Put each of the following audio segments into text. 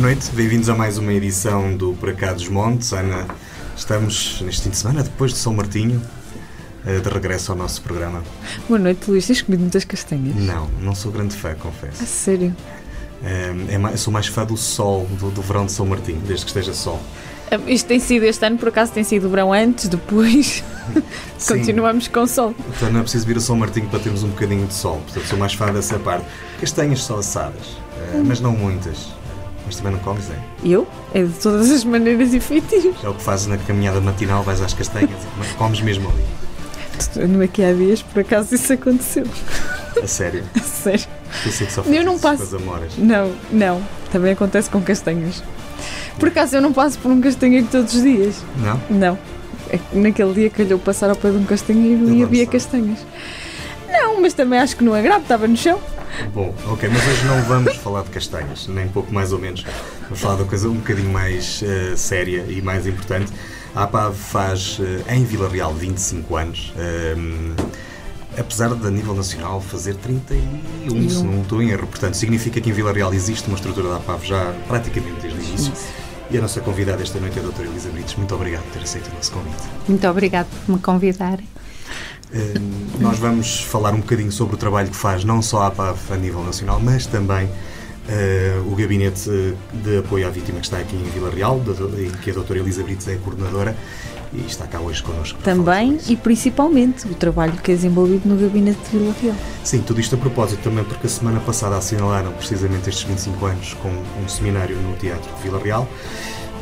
Boa noite, bem-vindos a mais uma edição do Por Cá dos Montes. Ana, estamos neste fim de semana, depois de São Martinho, eh, de regresso ao nosso programa. Boa noite, Luís. Tens comido muitas castanhas? Não, não sou grande fã, confesso. A sério? É, é mais, sou mais fã do sol, do, do verão de São Martinho, desde que esteja sol. Isto tem sido este ano, por acaso tem sido verão antes, depois. Sim. Continuamos com sol. Então não é preciso vir a São Martinho para termos um bocadinho de sol. Portanto, sou mais fã dessa parte. Castanhas só assadas, eh, mas não muitas. Mas também não comes, é? Eu? É de todas as maneiras e feitios. É o que fazes na caminhada matinal, vais às castanhas e comes mesmo ali. Ando aqui há dias, por acaso isso aconteceu. A sério. A sério. Eu sei que só Eu não passo. com as amoras. Não, não. Também acontece com castanhas. Por acaso eu não passo por um castanheiro todos os dias. Não? Não. É que naquele dia calhou passar ao pé de um castanheiro Eu e não havia castanhas. Não, mas também acho que não é grave, estava no chão. Bom, ok, mas hoje não vamos falar de castanhas, nem pouco mais ou menos. Vamos falar de uma coisa um bocadinho mais eh, séria e mais importante. A APAV faz eh, em Vila Real 25 anos. ehm, apesar de, a nível nacional, fazer 31, se não estou em erro. Portanto, significa que em Vila Real existe uma estrutura da APAV já praticamente desde o início. E a nossa convidada esta noite é a doutora Elisa Brites. Muito obrigado por ter aceito o nosso convite. Muito obrigada por me convidarem. Eh, nós vamos falar um bocadinho sobre o trabalho que faz não só a APAV a nível nacional, mas também eh, o Gabinete de Apoio à Vítima que está aqui em Vila Real, em que a doutora Elisa Brites é coordenadora e está cá hoje connosco. Também e principalmente o trabalho que é desenvolvido no gabinete de Vila Real. Sim, tudo isto a propósito também porque a semana passada assinalaram precisamente estes 25 anos com um seminário no Teatro de Vila Real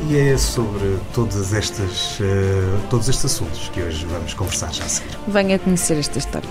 e é sobre todas estas, eh, todos estes assuntos que hoje vamos conversar já a seguir. Venha conhecer esta história.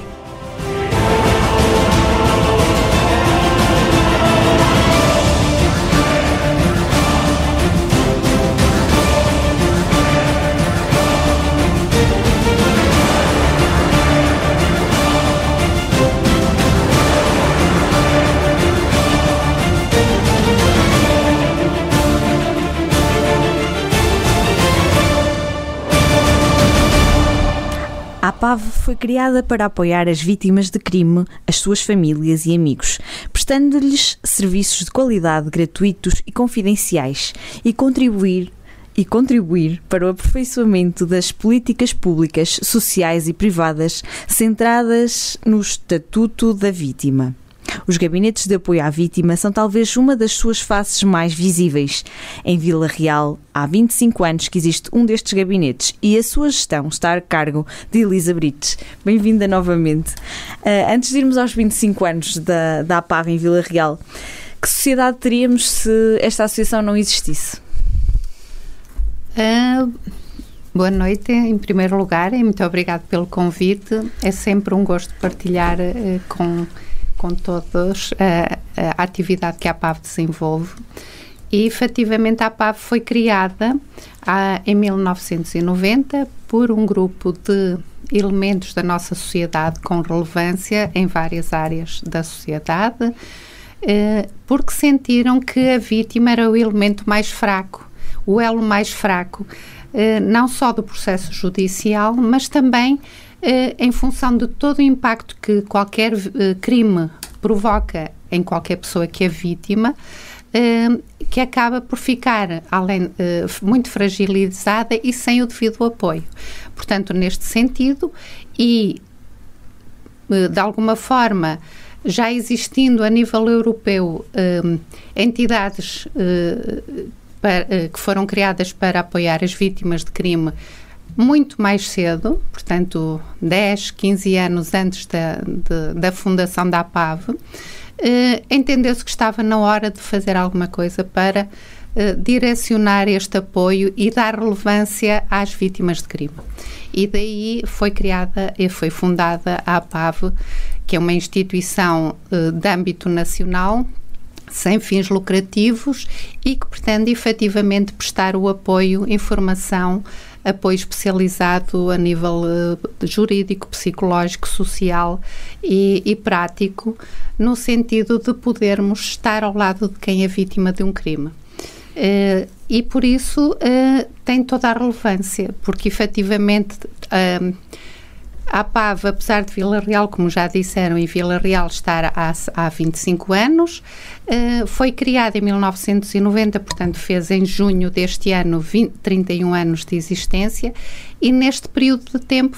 Foi criada para apoiar as vítimas de crime, as suas famílias e amigos, prestando-lhes serviços de qualidade gratuitos e confidenciais e contribuir e contribuir para o aperfeiçoamento das políticas públicas, sociais e privadas centradas no estatuto da vítima. Os gabinetes de apoio à vítima são talvez uma das suas faces mais visíveis. Em Vila Real, há 25 anos que existe um destes gabinetes e a sua gestão está a cargo de Elisa Brites. Bem-vinda novamente. Ah, antes de irmos aos 25 anos da, da APAV em Vila Real, que sociedade teríamos se esta associação não existisse? Ah, boa noite, em primeiro lugar, e muito obrigado pelo convite. É sempre um gosto partilhar eh, com, com todos eh, a atividade que a APAV desenvolve. E, efetivamente, a APAV foi criada ah, em 1990 por um grupo de elementos da nossa sociedade com relevância em várias áreas da sociedade, eh, porque sentiram que a vítima era o elemento mais fraco, o elo mais fraco, eh, não só do processo judicial, mas também em função de todo o impacto que qualquer eh, crime provoca em qualquer pessoa que é vítima, eh, que acaba por ficar além, eh, muito fragilizada e sem o devido apoio. Portanto, neste sentido, e eh, de alguma forma já existindo a nível europeu eh, entidades eh, eh, que foram criadas para apoiar as vítimas de crime muito mais cedo, portanto 10, 15 anos antes da, de- da fundação da APAV, eh, entendeu-se que estava na hora de fazer alguma coisa para eh, direcionar este apoio e dar relevância às vítimas de crime. E daí foi criada e foi fundada a APAV, que é uma instituição eh, de âmbito nacional, sem fins lucrativos e que pretende efetivamente prestar o apoio, informação, apoio especializado a nível eh, jurídico, psicológico, social e, e prático, no sentido de podermos estar ao lado de quem é vítima de um crime. Eh, e por isso eh, tem toda a relevância, porque efetivamente eh, a APAV, apesar de Vila Real, como já disseram, e Vila Real estar há, há 25 anos, uh, foi criada em 1990, portanto fez em junho deste ano 20, 31 anos de existência e neste período de tempo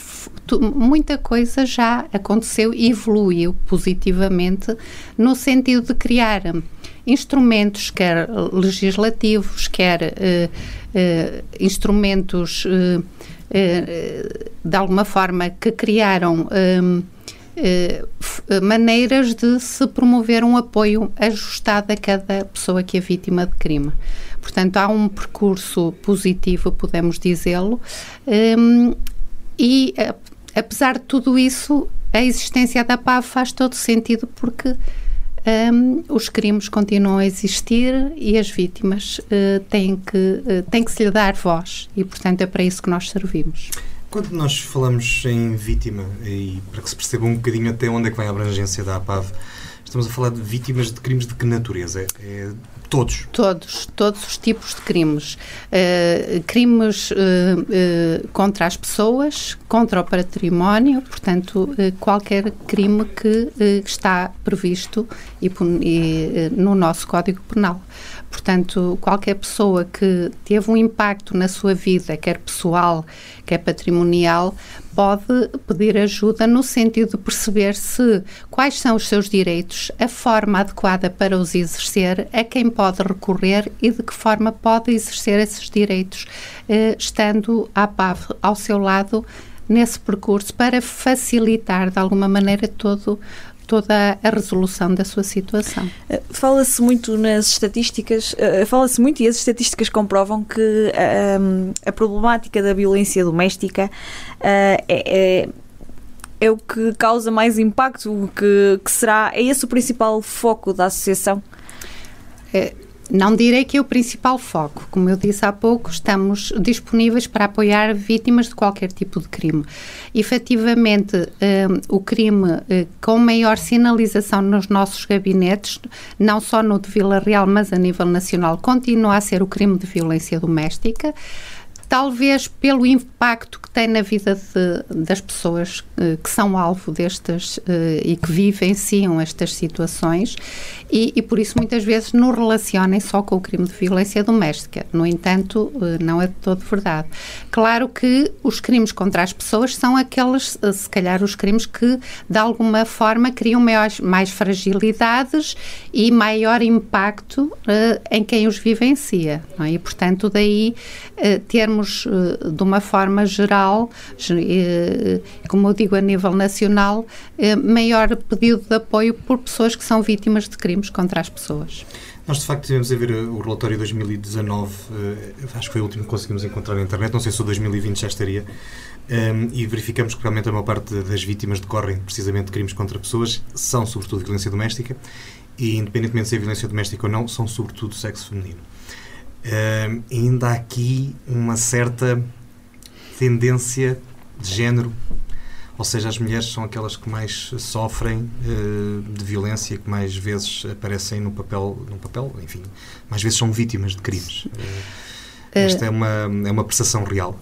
muita coisa já aconteceu e evoluiu positivamente no sentido de criar instrumentos, quer legislativos, quer uh, uh, instrumentos de alguma forma que criaram maneiras de se promover um apoio ajustado a cada pessoa que é vítima de crime. Portanto, há um percurso positivo, podemos dizê-lo, um, e apesar de tudo isso, a existência da PAV faz todo sentido porque um, os crimes continuam a existir e as vítimas uh, têm, que, uh, têm que se lhe dar voz e, portanto, é para isso que nós servimos. Quando nós falamos em vítima, e para que se perceba um bocadinho até onde é que vai a abrangência da APAV, estamos a falar de vítimas de crimes de que natureza? É Todos? Todos, todos os tipos de crimes. Uh, crimes uh, uh, contra as pessoas, contra o património, portanto, qualquer crime que está previsto e, e, no nosso Código Penal. Portanto, qualquer pessoa que teve um impacto na sua vida, quer pessoal, quer patrimonial, pode pedir ajuda no sentido de perceber se quais são os seus direitos, a forma adequada para os exercer, a quem pode recorrer e de que forma pode exercer esses direitos, eh, estando à PAV ao seu lado nesse percurso para facilitar de alguma maneira todo toda a resolução da sua situação. Eh, fala-se muito nas estatísticas, eh, fala-se muito e as estatísticas comprovam que um, a problemática da violência doméstica é, é é o que causa mais impacto, que, que será, é esse o principal foco da associação? É, não direi que é o principal foco. Como eu disse há pouco, estamos disponíveis para apoiar vítimas de qualquer tipo de crime. Efetivamente, um, o crime uh, com maior sinalização nos nossos gabinetes, não só no de Vila Real, mas a nível nacional, continua a ser o crime de violência doméstica talvez pelo impacto que tem na vida de, das pessoas uh, que são alvo destas uh, e que vivenciam estas situações e, e, por isso muitas vezes não relacionem só com o crime de violência doméstica. No entanto, uh, não é de todo verdade. Claro que os crimes contra as pessoas são aqueles, se calhar, os crimes que de alguma forma criam maiores, mais fragilidades e maior impacto em quem os vivencia. É? E, portanto, daí termos de uma forma geral eh, como eu digo a nível nacional, eh, maior pedido de apoio por pessoas que são vítimas de crimes contra as pessoas. Nós, de facto, tivemos a ver eh, o relatório de 2019, acho que foi o último que conseguimos encontrar na internet, não sei se o 2020 já estaria, e verificamos que realmente a maior parte das vítimas decorrem precisamente de crimes contra pessoas, são sobretudo violência doméstica, e independentemente de ser violência doméstica ou não, são sobretudo sexo feminino. Ainda há aqui uma certa tendência de género, ou seja, as mulheres são aquelas que mais sofrem uh, de violência, que mais vezes aparecem no papel, no papel, enfim, mais vezes são vítimas de crimes. Uh, esta é uma, é uma percepção real.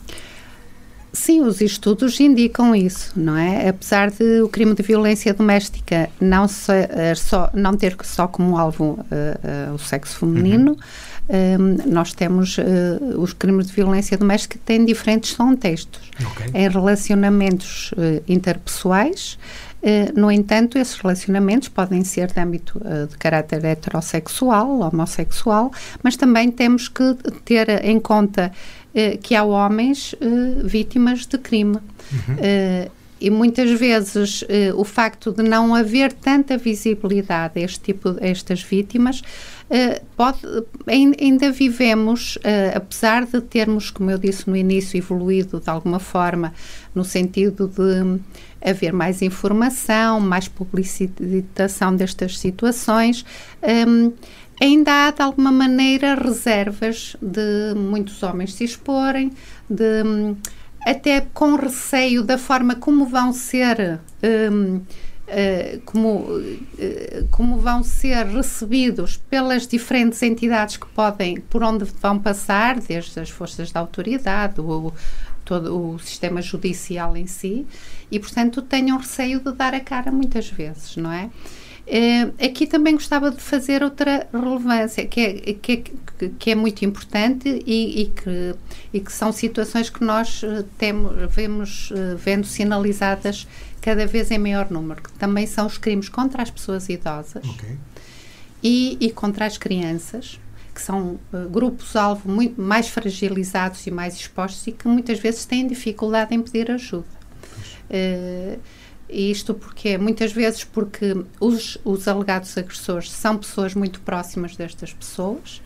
Sim, os estudos indicam isso, não é? Apesar de o crime de violência doméstica não, ser, só, não ter só como alvo uh, uh, o sexo feminino, uhum nós temos uh, os crimes de violência doméstica têm diferentes contextos. Okay. Em relacionamentos uh, interpessoais, uh, no entanto, esses relacionamentos podem ser de âmbito de caráter heterossexual, homossexual, mas também temos que ter em conta que há homens vítimas de crime. Uhum. E muitas vezes eh, o facto de não haver tanta visibilidade a, este tipo, a estas vítimas, eh, pode, ainda vivemos, eh, apesar de termos, como eu disse no início, evoluído de alguma forma, no sentido de haver mais informação, mais publicitação destas situações, ehm, ainda há de alguma maneira reservas de muitos homens se exporem, de até com receio da forma como vão ser. Um, eh, como, uh, como vão ser recebidos pelas diferentes entidades que podem, por onde vão passar, desde as forças da autoridade, o, todo o sistema judicial em si e, portanto, tenham receio de dar a cara muitas vezes, não é? Uh, aqui também gostava de fazer outra relevância, que é, que é, que é muito importante e, e, que, e que são situações que nós temos, vemos uh, vendo sinalizadas cada vez em maior número, que também são os crimes contra as pessoas idosas okay. e, e contra as crianças que são uh, grupos-alvo muito mais fragilizados e mais expostos e que muitas vezes têm dificuldade em pedir ajuda. Uh, isto porque, muitas vezes, porque os, os alegados agressores são pessoas muito próximas destas pessoas,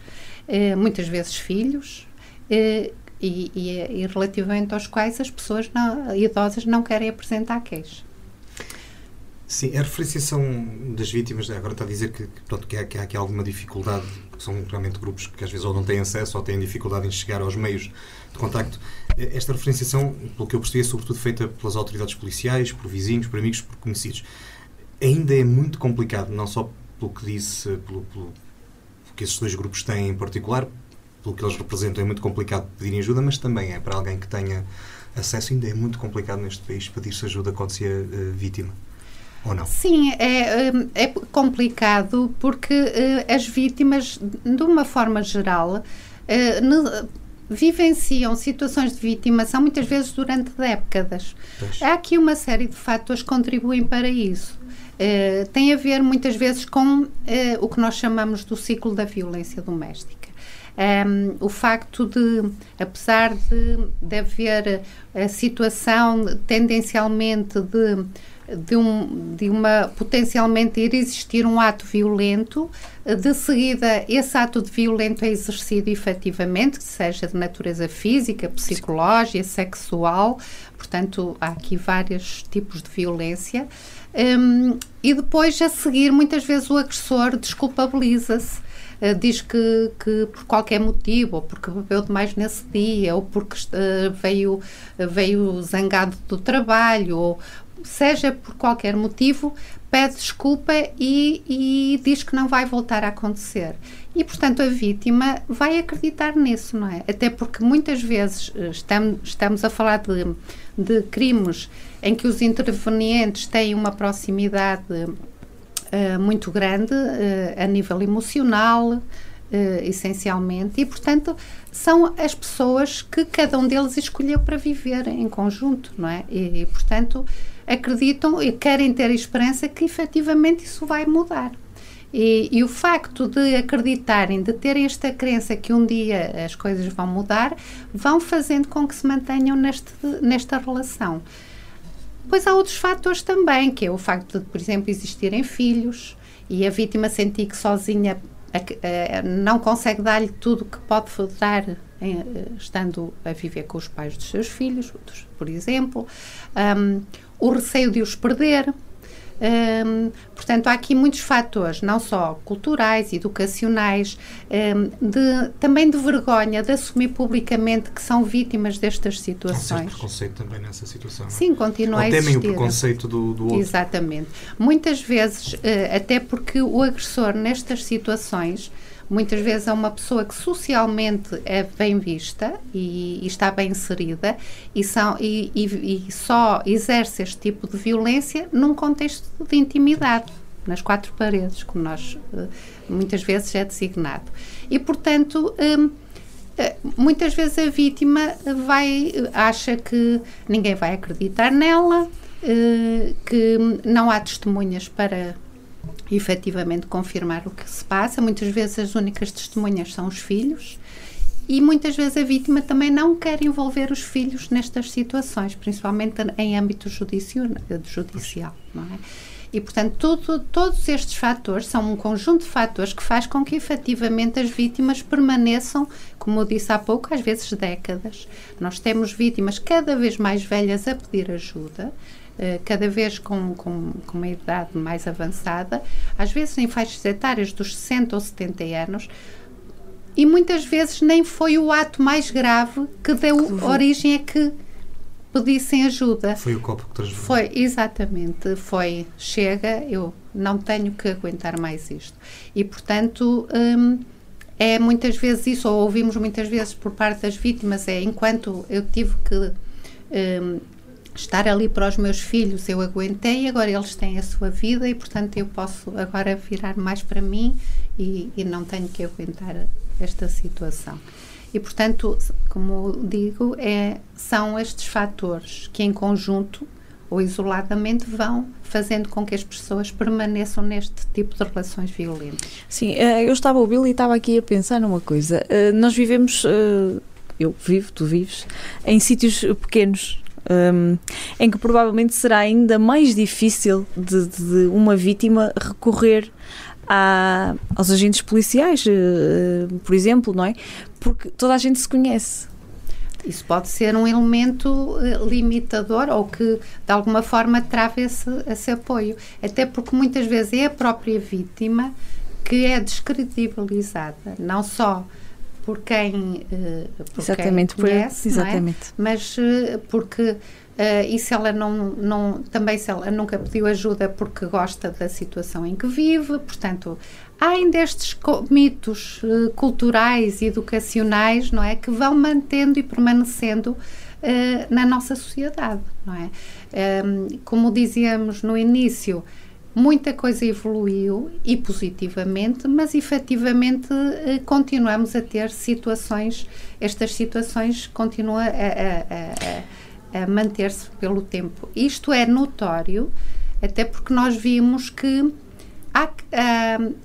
muitas vezes filhos, e, e, e, relativamente aos quais as pessoas não, idosas não querem apresentar queixa. Sim, a referenciação das vítimas, agora está a dizer que, pronto, que, há, que há aqui alguma dificuldade, que são realmente grupos que às vezes ou não têm acesso ou têm dificuldade em chegar aos meios de contacto. Esta referenciação, pelo que eu percebi, é sobretudo feita pelas autoridades policiais, por vizinhos, por amigos, por conhecidos. Ainda é muito complicado, não só pelo que disse, pelo, pelo que esses dois grupos têm em particular, pelo que eles representam, é muito complicado pedirem ajuda, mas também é para alguém que tenha acesso, ainda é muito complicado neste país pedir-se ajuda quando se é uh, vítima ou não? Sim, é, é complicado porque uh, as vítimas, de uma forma geral, uh, no, vivenciam situações de vitimação muitas vezes durante décadas. Pois. Há aqui uma série de fatores que contribuem para isso. Uh, tem a ver muitas vezes com o que nós chamamos do ciclo da violência doméstica. Um, o facto de, apesar de, de haver a situação tendencialmente de de, um, de uma potencialmente ir existir um ato violento, de seguida esse ato de violento é exercido efetivamente, seja de natureza física, psicológica, sexual, portanto há aqui vários tipos de violência. Um, e depois, a seguir, muitas vezes o agressor desculpabiliza-se. Uh, diz que, que por qualquer motivo, ou porque bebeu demais nesse dia, ou porque uh, veio, veio zangado do trabalho, ou, seja por qualquer motivo, pede desculpa e, e, diz que não vai voltar a acontecer. E, portanto, a vítima vai acreditar nisso, não é? Até porque muitas vezes eh, estamos, estamos a falar de, de crimes em que os intervenientes têm uma proximidade uh, muito grande uh, a nível emocional, Uh, essencialmente, e portanto são as pessoas que cada um deles escolheu para viver em conjunto, não é? E, e portanto acreditam e querem ter a esperança que efetivamente isso vai mudar. E, e, o facto de acreditarem, de terem esta crença que um dia as coisas vão mudar, vão fazendo com que se mantenham neste, nesta relação. Pois há outros fatores também, que é o facto de, por exemplo, existirem filhos e a vítima sentir que sozinha não consegue dar-lhe tudo o que pode dar estando a viver com os pais dos seus filhos, por exemplo. Um, o receio de os perder. Um, portanto, há aqui muitos fatores, não só culturais, educacionais, de, também de vergonha de assumir publicamente que são vítimas destas situações. Há um preconceito também nessa situação. É? Sim, continua Ou a existir. temem o preconceito do, do outro. Exatamente. Muitas vezes, uh, até porque o agressor nestas situações muitas vezes é uma pessoa que socialmente é bem vista e, e está bem inserida e, são, e, e, e, só exerce este tipo de violência num contexto de intimidade, nas quatro paredes, como nós eh, muitas vezes é designado. E, portanto, hum, eh, muitas vezes a vítima vai acha que ninguém vai acreditar nela, eh, que não há testemunhas para efetivamente confirmar o que se passa. Muitas vezes as únicas testemunhas são os filhos e muitas vezes a vítima também não quer envolver os filhos nestas situações, principalmente em âmbito judicial. não é? E, portanto, tudo, todos estes fatores são um conjunto de fatores que faz com que efetivamente as vítimas permaneçam, como eu disse há pouco, às vezes décadas. Nós temos vítimas cada vez mais velhas a pedir ajuda, cada vez com, com, com, uma idade mais avançada, às vezes em faixas etárias dos 60 ou 70 anos, e muitas vezes nem foi o ato mais grave que deu que origem a que pedissem ajuda. Foi o copo que transformou. Foi, exatamente. Foi, chega, eu não tenho que aguentar mais isto. E, portanto, hum, é muitas vezes isso, ou ouvimos muitas vezes por parte das vítimas, é enquanto eu tive que um, estar ali para os meus filhos eu aguentei, agora eles têm a sua vida e, portanto, eu posso agora virar mais para mim e, e não tenho que aguentar esta situação. E, portanto, como digo, é, são estes fatores que, em conjunto ou isoladamente, vão fazendo com que as pessoas permaneçam neste tipo de relações violentas. Sim, eh, eu estava a ouvi-lo e estava aqui a pensar numa coisa. Eh, nós vivemos, eh, eu vivo, tu vives, em sítios pequenos, um, em que provavelmente será ainda mais difícil de, de uma vítima recorrer a, aos agentes policiais, uh, por exemplo, não é? Porque toda a gente se conhece. Isso pode ser um elemento uh, limitador ou que de alguma forma trave esse, esse apoio. Até porque muitas vezes é a própria vítima que é descredibilizada, não só por quem, uh, por exatamente, quem conhece, por, exatamente. É? mas uh, porque Uh, e se ela não, não, também se ela nunca pediu ajuda porque gosta da situação em que vive, portanto, há ainda estes mitos uh, culturais e educacionais, não é, que vão mantendo e permanecendo uh, na nossa sociedade, não é? Um, como dizíamos no início, muita coisa evoluiu e positivamente, mas efetivamente continuamos a ter situações, estas situações continuam a, a, a a manter-se pelo tempo. Isto é notório, até porque nós vimos que há, uh,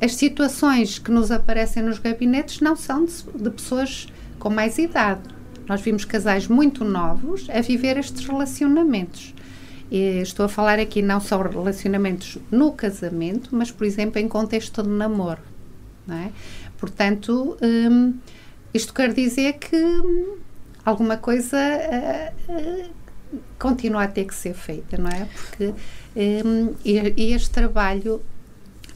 as situações que nos aparecem nos gabinetes não são de, de pessoas com mais idade. Nós vimos casais muito novos a viver estes relacionamentos. E estou a falar aqui não só relacionamentos no casamento, mas, por exemplo, em contexto de namoro. É? Portanto, hum, isto quer dizer que alguma coisa uh, uh, continua a ter que ser feita, não é? Porque um, e, e este trabalho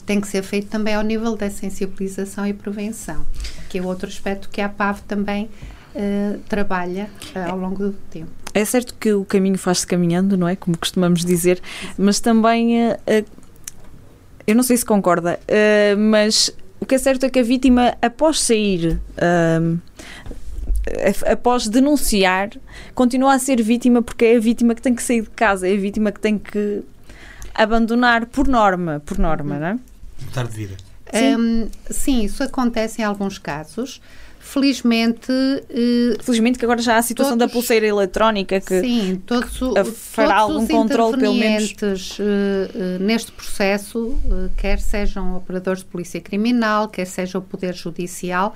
tem que ser feito também ao nível da sensibilização e prevenção, que é outro aspecto que a PAV também uh, trabalha uh, ao longo do tempo. É certo que o caminho faz-se caminhando, não é? Como costumamos dizer, mas também, uh, eu não sei se concorda, mas o que é certo é que a vítima, após sair após denunciar, continua a ser vítima porque é a vítima que tem que sair de casa, é a vítima que tem que abandonar por norma, por norma, não é? Mudar de vida. Sim. Um, sim, isso acontece em alguns casos. Felizmente. Uh, Felizmente que agora já há a situação todos, da pulseira eletrónica que, sim, todos, que fará todos algum controle, pelo menos. Uh, uh, neste processo, quer sejam operadores de polícia criminal, quer seja o Poder Judicial,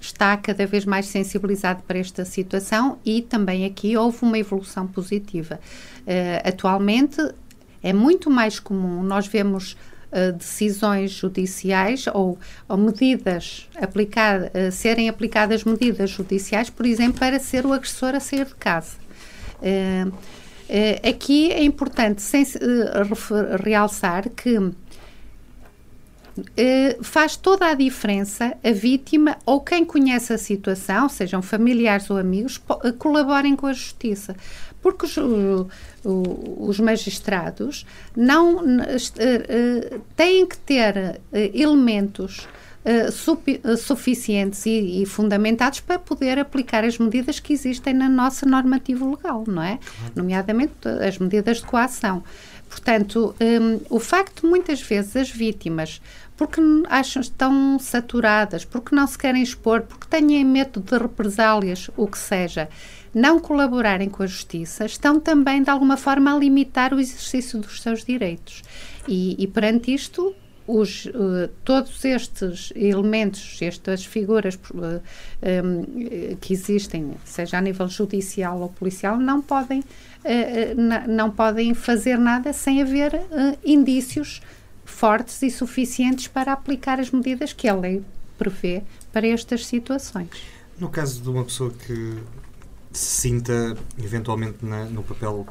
está cada vez mais sensibilizado para esta situação e também aqui houve uma evolução positiva. Uh, atualmente é muito mais comum nós vemos uh, decisões judiciais ou, ou medidas uh, serem aplicadas medidas judiciais, por exemplo, para ser o agressor a sair de casa. aqui é importante realçar que eh, faz toda a diferença a vítima ou quem conhece a situação, sejam familiares ou amigos, eh, colaborem com a justiça. Porque os, os magistrados não eh, têm que ter elementos Uh, suficientes e, fundamentados para poder aplicar as medidas que existem na nossa normativa legal, não é? Nomeadamente as medidas de coação. Portanto, um, o facto de muitas vezes as vítimas porque acham estão saturadas, porque não se querem expor, porque têm medo de represálias, o que seja, não colaborarem com a justiça, estão também de alguma forma a limitar o exercício dos seus direitos. E, e perante isto, os, uh, todos estes elementos, estas figuras uh, eh, um, que existem, seja a nível judicial ou policial, não podem, uh, não podem fazer nada sem haver indícios fortes e suficientes para aplicar as medidas que a lei prevê para estas situações. No caso de uma pessoa que se sinta eventualmente na, no papel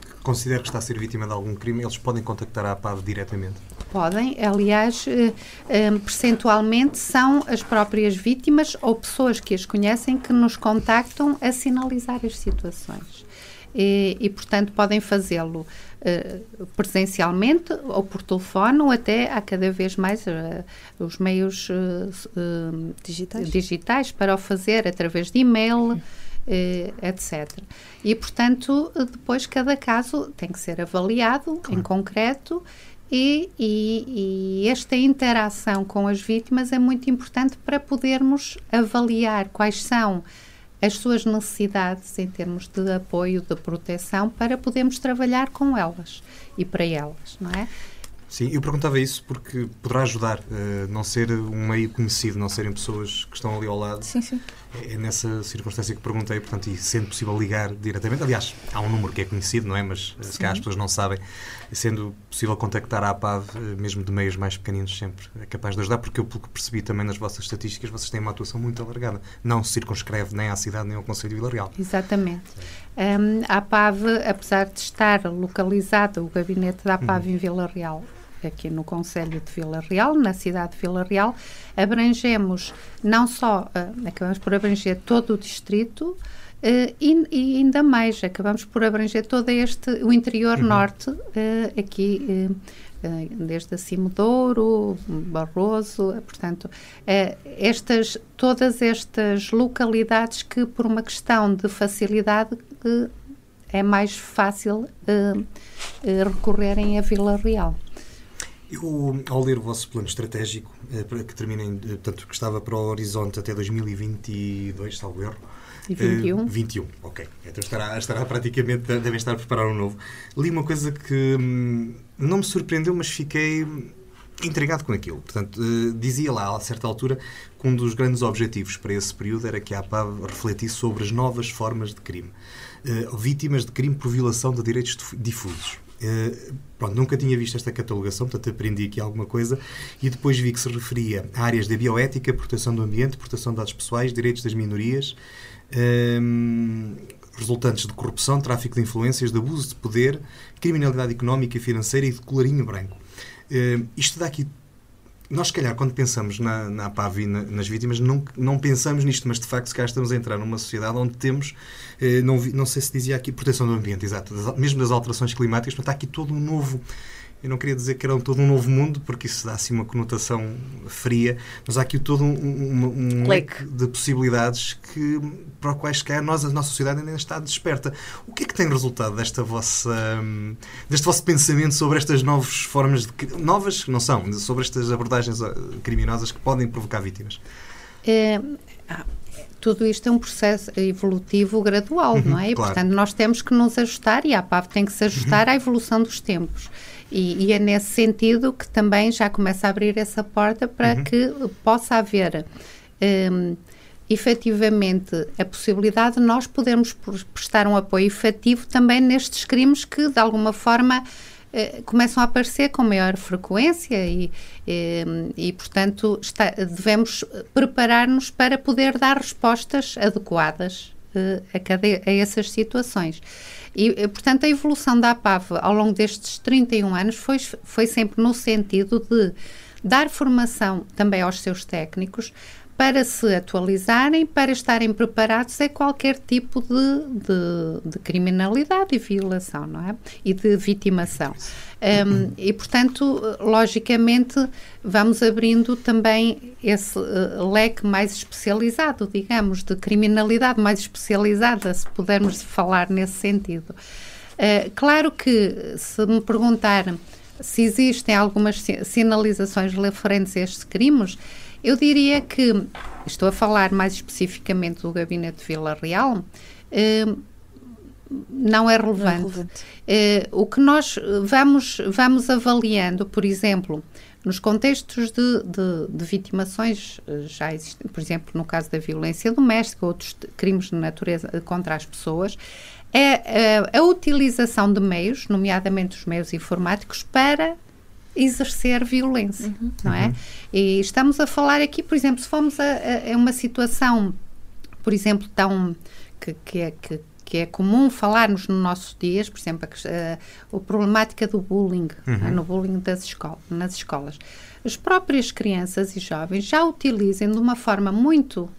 que considera que está a ser vítima de algum crime, eles podem contactar a APAV diretamente? Podem, aliás, eh, eh, percentualmente são as próprias vítimas ou pessoas que as conhecem que nos contactam a sinalizar as situações. E, e portanto, podem fazê-lo uh, presencialmente ou por telefone ou até há cada vez mais uh, os meios uh, digitais. digitais para o fazer através de e-mail. eh, etc. E, portanto, depois cada caso tem que ser avaliado claro. em concreto e, e, e, esta interação com as vítimas é muito importante para podermos avaliar quais são as suas necessidades em termos de apoio, de proteção, para podermos trabalhar com elas e para elas, não é? Sim, eu perguntava isso porque poderá ajudar uh, não ser um meio conhecido, não serem pessoas que estão ali ao lado. Sim, sim. É, é nessa circunstância que perguntei, portanto, e sendo possível ligar diretamente. Aliás, há um número que é conhecido, não é? Mas sim. se calhar as pessoas não sabem. Sendo possível contactar a APAV, uh, mesmo de meios mais pequeninos, sempre é capaz de ajudar, porque eu, pelo que percebi também nas vossas estatísticas, vocês têm uma atuação muito alargada. Não se circunscreve nem à cidade nem ao Conselho de Vila Real. Exatamente. Um, a APAV, apesar de estar localizado o gabinete da APAV uhum. em Vila Real aqui no Conselho de Vila Real, na cidade de Vila Real, abrangemos não só, uh, acabamos por abranger todo o distrito, Uh, e, e, ainda mais, acabamos por abranger todo este, o interior uhum. norte, uh, aqui, uh, desde a Douro, Barroso, portanto, estas, todas estas localidades que, por uma questão de facilidade, é mais fácil recorrerem a Vila Real. Eu, ao ler o vosso plano estratégico, eh, que termina em, eh, portanto, que estava para o horizonte até 2022, salvo erro. E 21. 21, ok. Então estará, estará praticamente, devem estar a preparar um novo. Li uma coisa que hum, não me surpreendeu, mas fiquei intrigado com aquilo. Portanto, uh, dizia lá, a certa altura, que um dos grandes objetivos para esse período era que a APAV refletisse sobre as novas formas de crime. Uh, vítimas de crime por violação de direitos difusos. Uh, pronto, nunca tinha visto esta catalogação, portanto aprendi aqui alguma coisa e depois vi que se referia a áreas da bioética, proteção do ambiente, proteção de dados pessoais, direitos das minorias, um, resultantes de corrupção, tráfico de influências, de abuso de poder, criminalidade económica e financeira e de colarinho branco. Uh, isto dá aqui nós, se calhar, quando pensamos na, na APAV e na, nas vítimas, não, não pensamos nisto, mas de facto, se calhar estamos a entrar numa sociedade onde temos, eh, não, não sei se dizia aqui, proteção do ambiente, exato, das, mesmo das alterações climáticas, portanto, há aqui todo um novo eu não queria dizer que era todo um novo mundo, porque isso dá assim uma conotação fria, mas há aqui todo um, um, um leque de possibilidades que, para quais, nós, a nossa sociedade ainda está desperta. O que é que tem resultado desta vossa, deste vosso pensamento sobre estas novas formas de. novas, não são, sobre estas abordagens ah, criminosas que podem provocar vítimas? É, tudo isto é um processo evolutivo gradual, uhum, não é? E, claro. portanto, nós temos que nos ajustar e a PAV tem que se ajustar uhum. à evolução dos tempos. E, e, é nesse sentido que também já começa a abrir essa porta para uhum. que possa haver um, efetivamente a possibilidade de nós podermos prestar um apoio efetivo também nestes crimes que de alguma forma eh, começam a aparecer com maior frequência e, e, hum, e portanto, está, devemos preparar-nos para poder dar respostas adequadas uh, a, cada, a essas situações. E, eh, portanto, a evolução da APAV ao longo destes 31 anos foi, foi sempre no sentido de dar formação também aos seus técnicos para se atualizarem, para estarem preparados a qualquer tipo de, de, de criminalidade e violação, não é? E de vitimação. Um, e, portanto, logicamente, vamos abrindo também esse uh, leque mais especializado, digamos, de criminalidade mais especializada, se pudermos falar nesse sentido. Uh, claro que, se me perguntar se existem algumas sinalizações referentes a estes crimes, eu diria que, estou a falar mais especificamente do Gabinete de Vila Real, eh, não é relevante. Não é relevante. Eh, o que nós vamos, vamos avaliando, por exemplo, nos contextos de, de, de, vitimações, eh, já existem, por exemplo, no caso da violência doméstica, outros crimes de natureza contra as pessoas, é a, a utilização de meios, nomeadamente os meios informáticos, para exercer violência, uhum. não é? Uhum. E estamos a falar aqui, por exemplo, se formos a, a, a uma situação, por exemplo, tão que, que, é, que, que é comum falarmos nos nossos dias, por exemplo, a, a problemática do bullying, é? uhum. no bullying das escolas, nas escolas. As próprias crianças e jovens já utilizam de uma forma muito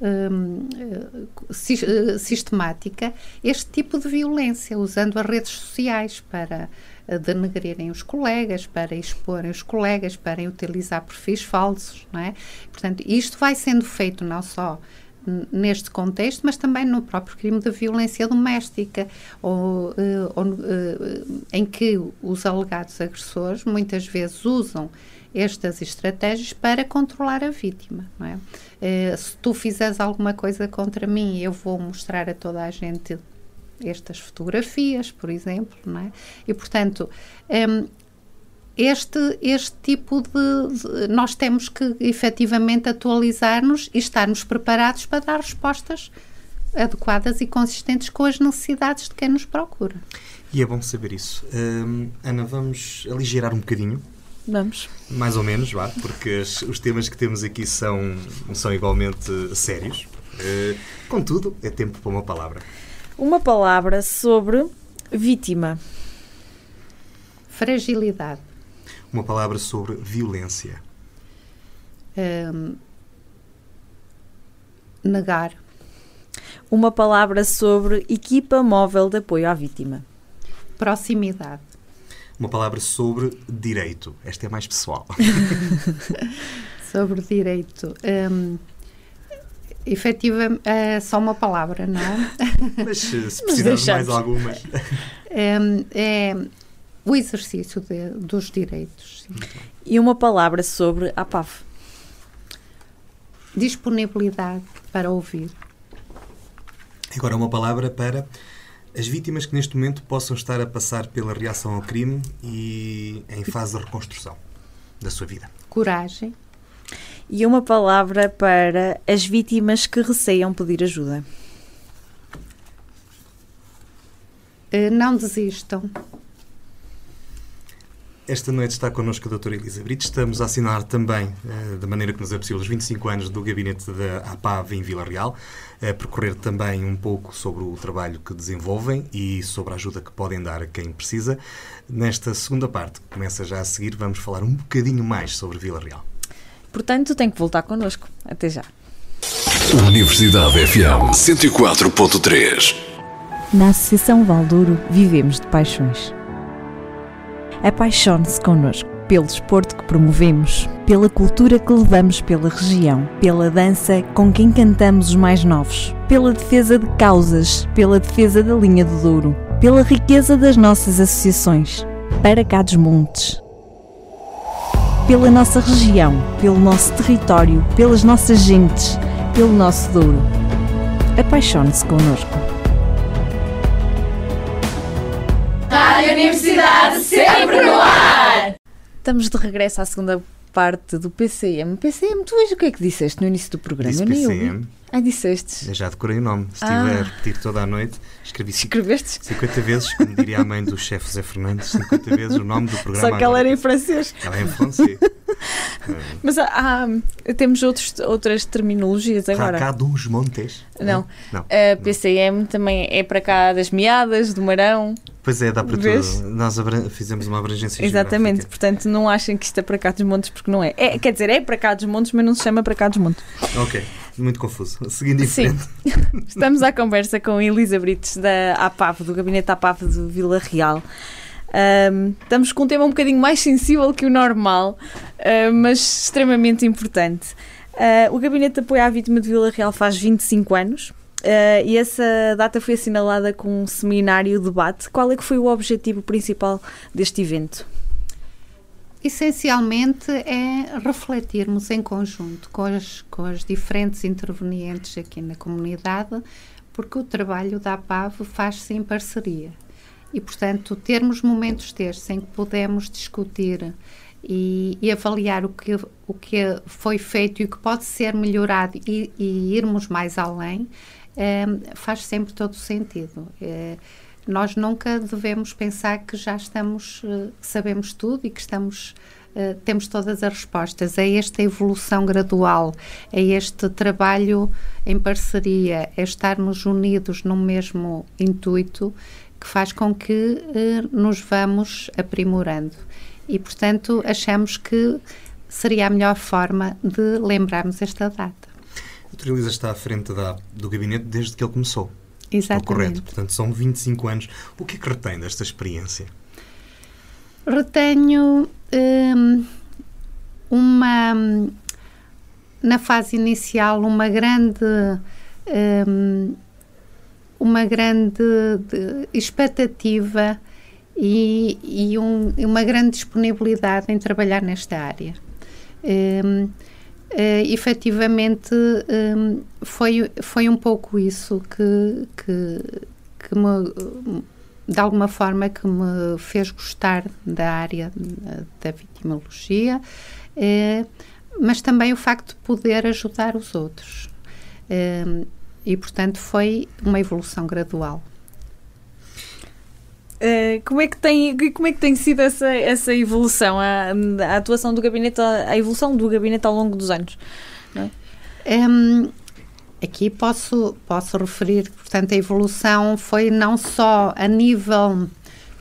um, eh, sistemática este tipo de violência, usando as redes sociais para denegrirem os colegas, para exporem os colegas, para utilizar perfis falsos, não é? Portanto, isto vai sendo feito não só neste contexto, mas também no próprio crime de violência doméstica, ou, uh, ou uh, em que os alegados agressores muitas vezes usam estas estratégias para controlar a vítima, não é? Se tu fizeres alguma coisa contra mim, eu vou mostrar a toda a gente estas fotografias, por exemplo, não é? E, portanto, um, este, este tipo de, de, Nós temos que efetivamente atualizar-nos e estarmos preparados para dar respostas adequadas e consistentes com as necessidades de quem nos procura. E é bom saber isso. Uh, Ana, vamos aligerar um bocadinho. Vamos. Mais ou menos, vá, porque as, os temas que temos aqui são, são igualmente sérios. Uh, contudo, é tempo para uma palavra. Uma palavra sobre vítima. Fragilidade uma palavra sobre violência. Um, negar. Uma palavra sobre equipa móvel de apoio à vítima. Proximidade. Uma palavra sobre direito. Esta é mais pessoal. sobre direito. Um, efetiva, é só uma palavra, não é? Mas se precisarmos de mais algumas. Um, é o exercício de, dos direitos. Sim. E uma palavra sobre a PAF? Disponibilidade para ouvir. Agora, uma palavra para as vítimas que neste momento possam estar a passar pela reação ao crime e em fase de reconstrução da sua vida. Coragem. E uma palavra para as vítimas que receiam pedir ajuda. Eh, não desistam. Esta noite está connosco a doutora Elisa Brito. Estamos a assinar também, uh, da maneira que nos é possível, os 25 anos do gabinete da APAV em Vila Real, a percorrer também um pouco sobre o trabalho que desenvolvem e sobre a ajuda que podem dar a quem precisa. Nesta segunda parte, que começa já a seguir, vamos falar um bocadinho mais sobre Vila Real. Portanto, tem que voltar connosco. Até já. Universidade FM 104.3 Na Associação Valduro, vivemos de paixões Apaixone-se connosco pelo desporto que promovemos, pela cultura que levamos pela região, pela dança com quem cantamos os mais novos, pela defesa de causas, pela defesa da linha do Douro, pela riqueza das nossas associações, para cá dos montes. Pela nossa região, pelo nosso território, pelas nossas gentes, pelo nosso Douro. Apaixone-se connosco. Rádio Universidade sempre no ar! Estamos de regresso à segunda parte do PCM. PCM, tu hoje o que é que disseste no início do programa? Disse Eu PCM. Ah, disseste? Eu já decorei o nome. Se estiver ah. a repetir toda a noite, escrevi Escreveste? 50 vezes, como diria a mãe do chefe José Fernandes, 50 vezes o nome do programa. Só que ela era em francês. Ela é em francês. Mas há, há, temos outros, outras terminologias agora. Cá dos Montes. Não. não. A PCM também é para cá das meadas, do Marão. Pois é, dá para Vês? tudo. Nós fizemos uma abrangência Exatamente, geográfica. portanto não achem que isto é para cá dos montes porque não é. é. Quer dizer, é para cá dos montes, mas não se chama para cá dos montes. Ok, muito confuso. Seguindo em frente. Estamos à conversa com Elisa Brites da APAV, do Gabinete APAV de Vila Real. Um, estamos com um tema um bocadinho mais sensível que o normal, uh, mas extremamente importante. Uh, o Gabinete de Apoio à Vítima de Vila Real faz 25 anos. Uh, e essa data foi assinalada com um seminário debate. Qual é que foi o objetivo principal deste evento? Essencialmente é refletirmos em conjunto com as, com as diferentes intervenientes aqui na comunidade, porque o trabalho da APAV faz-se em parceria. E, portanto, termos momentos destes em que podemos discutir e, e, avaliar o que, o que foi feito e o que pode ser melhorado e, e irmos mais além, faz sempre todo sentido. É, nós nunca devemos pensar que já estamos, uh, sabemos tudo e que estamos uh, temos todas as respostas. É esta evolução gradual, é este trabalho em parceria, é estarmos unidos no mesmo intuito que faz com que uh, nos vamos aprimorando. E, portanto, achamos que seria a melhor forma de lembrarmos esta data. Dr. Elisa está à frente da, do gabinete desde que ele começou. Exatamente. Estou correto. Portanto, são 25 anos. O que é que retém desta experiência? Retenho hum, uma. Na fase inicial, uma grande um, uma grande expectativa e, e um, uma grande disponibilidade em trabalhar nesta área. Um, Uh, efetivamente um, foi, foi um pouco isso que, que, que me, de alguma forma que me fez gostar da área da vitimologia, uh, mas também o facto de poder ajudar os outros. Uh, e, portanto, foi uma evolução gradual. Uh, como é que tem como é que tem sido essa essa evolução a, a atuação do gabinete a, evolução do gabinete ao longo dos anos é? um, aqui posso posso referir portanto a evolução foi não só a nível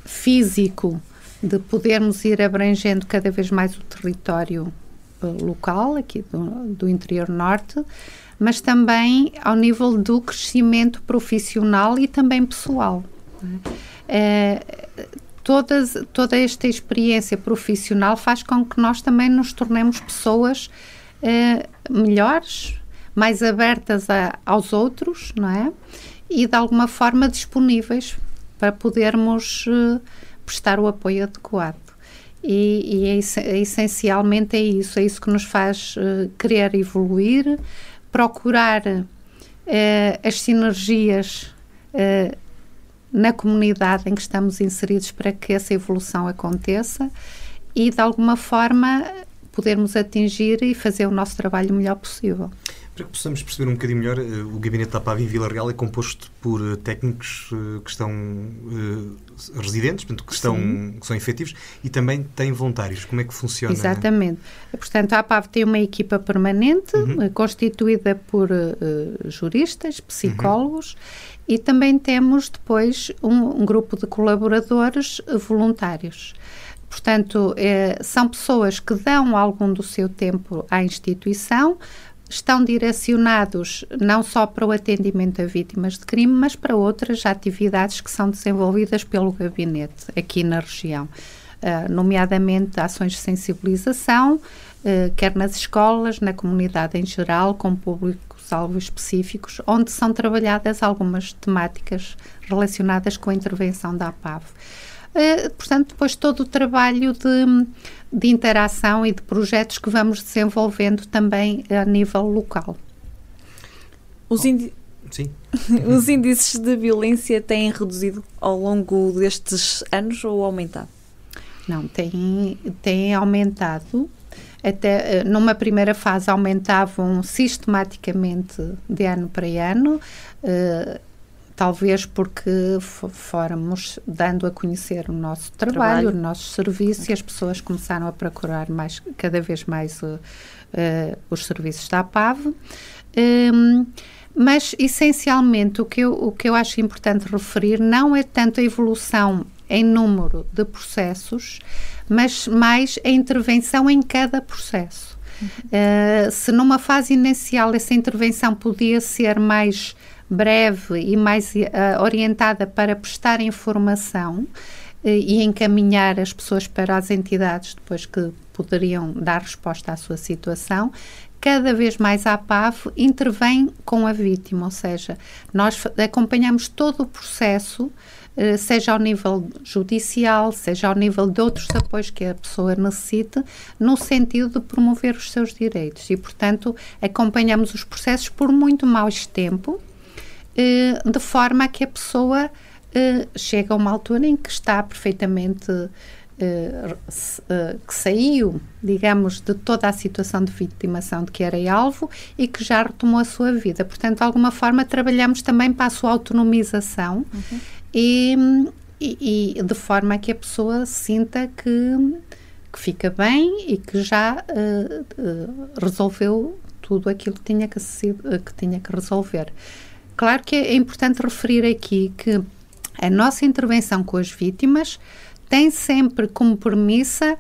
físico de podermos ir abrangendo cada vez mais o território uh, local aqui do, do interior norte mas também ao nível do crescimento profissional e também pessoal todas, toda esta experiência profissional faz com que nós também nos tornemos pessoas é, melhores, mais abertas a, aos outros, não é? E de alguma forma disponíveis para podermos uh, prestar o apoio adequado. E, e é, é, essencialmente é isso, é isso que nos faz uh, querer evoluir, procurar uh, as sinergias na comunidade em que estamos inseridos para que essa evolução aconteça e, de alguma forma, podermos atingir e fazer o nosso trabalho o melhor possível. Para que possamos perceber um bocadinho melhor, eh, o Gabinete da PAV em Vila Real é composto por eh, técnicos eh, que estão residentes, portanto, que, estão, que são efetivos, e também tem voluntários. Como é que funciona? Exatamente. Portanto, a APAV tem uma equipa permanente, uhum. constituída por uh, juristas, psicólogos, uhum e também temos depois um, um grupo de colaboradores voluntários. Portanto, eh, são pessoas que dão algum do seu tempo à instituição, estão direcionados não só para o atendimento a vítimas de crime, mas para outras atividades que são desenvolvidas pelo gabinete aqui na região, uh, nomeadamente ações de sensibilização, uh, quer nas escolas, na comunidade em geral, com público públicos-alvo específicos, onde são trabalhadas algumas temáticas relacionadas com a intervenção da APAV. Uh, portanto, depois todo o trabalho de, de interação e de projetos que vamos desenvolvendo também a nível local. Os, indi. Os índices de violência têm reduzido ao longo destes anos ou aumentado? Não, têm, têm aumentado até eh, numa primeira fase aumentavam sistematicamente de ano para ano, uh, talvez porque fôramos dando a conhecer o nosso trabalho, trabalho. o nosso serviço e as pessoas começaram a procurar mais, cada vez mais uh, uh, os serviços da APAV. Um, ehm, mas, essencialmente, o que, eu, o que eu acho importante referir não é tanto a evolução em número de processos, mas mais a intervenção em cada processo. Uhum. Uh, se numa fase inicial essa intervenção podia ser mais breve e mais uh, orientada para prestar informação uh, e encaminhar as pessoas para as entidades depois que poderiam dar resposta à sua situação, cada vez mais a APAV intervém com a vítima, ou seja, nós acompanhamos todo o processo seja ao nível judicial, seja ao nível de outros apoios que a pessoa necessite, no sentido de promover os seus direitos. E, portanto, acompanhamos os processos por muito mais tempo, eh, de forma a que a pessoa eh, chega a uma altura em que está perfeitamente. que saiu, digamos, de toda a situação de vitimação de que era alvo e que já retomou a sua vida. Portanto, de alguma forma, trabalhamos também para a sua autonomização uhum e, e, de forma a que a pessoa sinta que, que fica bem e que já uh, uh, resolveu tudo aquilo que tinha que, que tinha que resolver. Claro que é importante referir aqui que a nossa intervenção com as vítimas tem sempre como premissa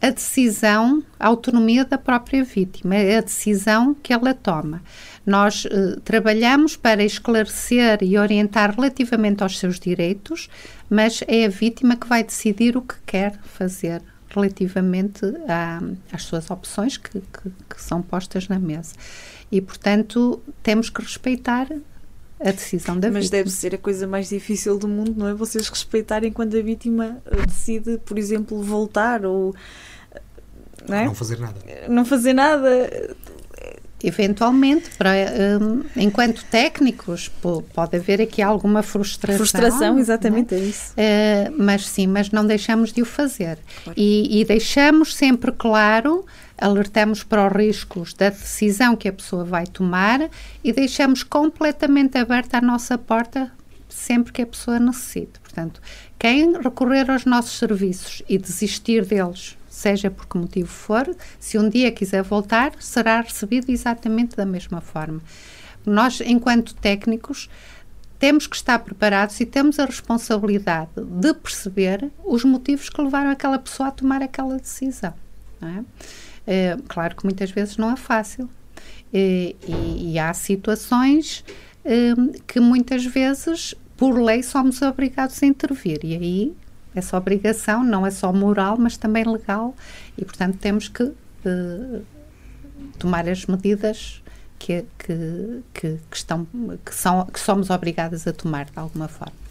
a decisão, a autonomia da própria vítima, é a decisão que ela toma. Nós uh, trabalhamos para esclarecer e orientar relativamente aos seus direitos, mas é a vítima que vai decidir o que quer fazer relativamente a, às suas opções que, que, que são postas na mesa. E, portanto, temos que respeitar a decisão da Mas vítima. deve ser a coisa mais difícil do mundo, não é? Vocês respeitarem quando a vítima eh, decide, por exemplo, voltar ou não, é? Não fazer nada. não fazer nada. Eventualmente, para, hum, enquanto técnicos, po- pode haver aqui alguma frustração. Frustração, é? exatamente, é isso. Eh, mas sim, mas não deixamos de o fazer. E, e deixamos sempre claro, alertamos para os riscos da decisão que a pessoa vai tomar e deixamos completamente aberta a nossa porta sempre que a pessoa necessite. Portanto, quem recorrer aos nossos serviços e desistir deles, seja por que motivo for, se um dia quiser voltar, será recebido exatamente da mesma forma. Nós, enquanto técnicos, temos que estar preparados e temos a responsabilidade de perceber os motivos que levaram aquela pessoa a tomar aquela decisão. não é? Eh, claro que muitas vezes não é fácil. Eh, e, e há situações eh, que muitas vezes, por lei, somos obrigados a intervir. E aí, essa obrigação não é só moral, mas também legal. E, portanto, temos que eh, tomar as medidas que, que, que estão, que, são, que somos obrigadas a tomar de alguma forma.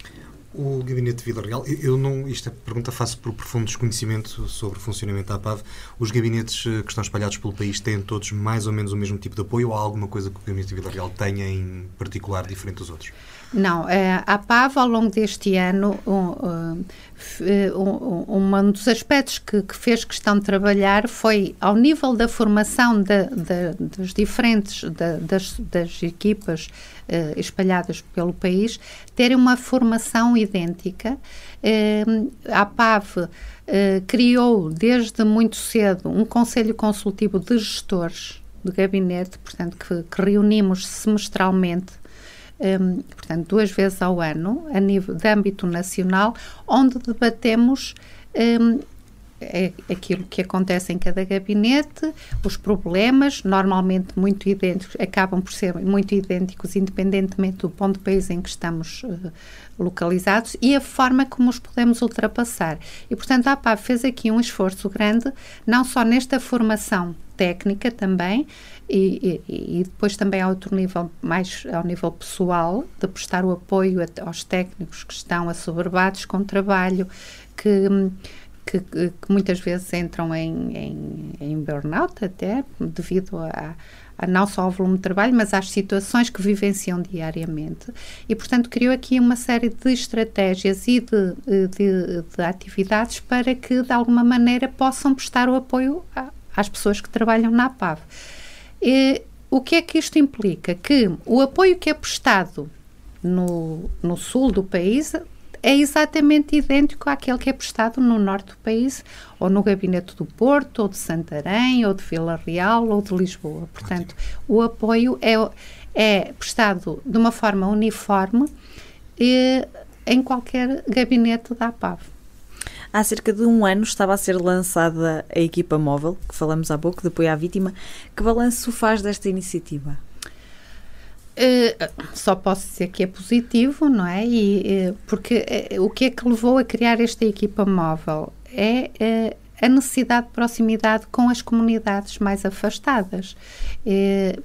O gabinete de Vila Real, eu- não, isto é pergunta faço por profundo desconhecimento sobre o funcionamento da APAV. Os gabinetes eh, que estão espalhados pelo país têm todos mais ou menos o mesmo tipo de apoio ou há alguma coisa que o gabinete de Vila Real tenha em particular diferente dos outros? Não, eh, a PAV ao longo deste ano, eh, um, um, um dos aspectos que, que fez questão de trabalhar foi ao nível da formação da- da- dos diferentes, da- das, das equipas eh, espalhadas pelo país, terem uma formação idêntica. Eh, a PAV eh, criou desde muito cedo um conselho consultivo de gestores de gabinete, portanto, que, que reunimos semestralmente um, portanto, duas vezes ao ano, a nível de âmbito nacional, onde debatemos um, é- aquilo que acontece em cada gabinete, os problemas, normalmente muito idênticos, acabam por ser muito idênticos, independentemente do ponto de país em que estamos eh, localizados, e a forma como os podemos ultrapassar. E, portanto, a APAV fez aqui um esforço grande, não só nesta formação técnica também, e, e- e depois também a outro nível, mais ao nível pessoal, de prestar o apoio a- aos técnicos que estão assoberbados com trabalho, que, que, que muitas vezes entram em, em, em burnout até, devido a, a não só ao volume de trabalho, mas às situações que vivenciam diariamente. E, portanto, criou aqui uma série de estratégias e de, de, de atividades para que, de alguma maneira, possam prestar o apoio a- às pessoas que trabalham na APAV. E, o que é que isto implica? Que o apoio que é prestado no, no sul do país é exatamente idêntico àquele que é prestado no norte do país, ou no gabinete do Porto, ou de Santarém, ou de Vila Real, ou de Lisboa. Portanto, o apoio é, é prestado de uma forma uniforme e, em qualquer gabinete da APAV. Há cerca de um ano estava a ser lançada a equipa móvel, que falamos há pouco, de apoio à vítima. Que balanço faz desta iniciativa? Eh, só posso dizer que é positivo, não é? E, eh, porque eh, o que é que levou a criar esta equipa móvel? É a necessidade de proximidade com as comunidades mais afastadas.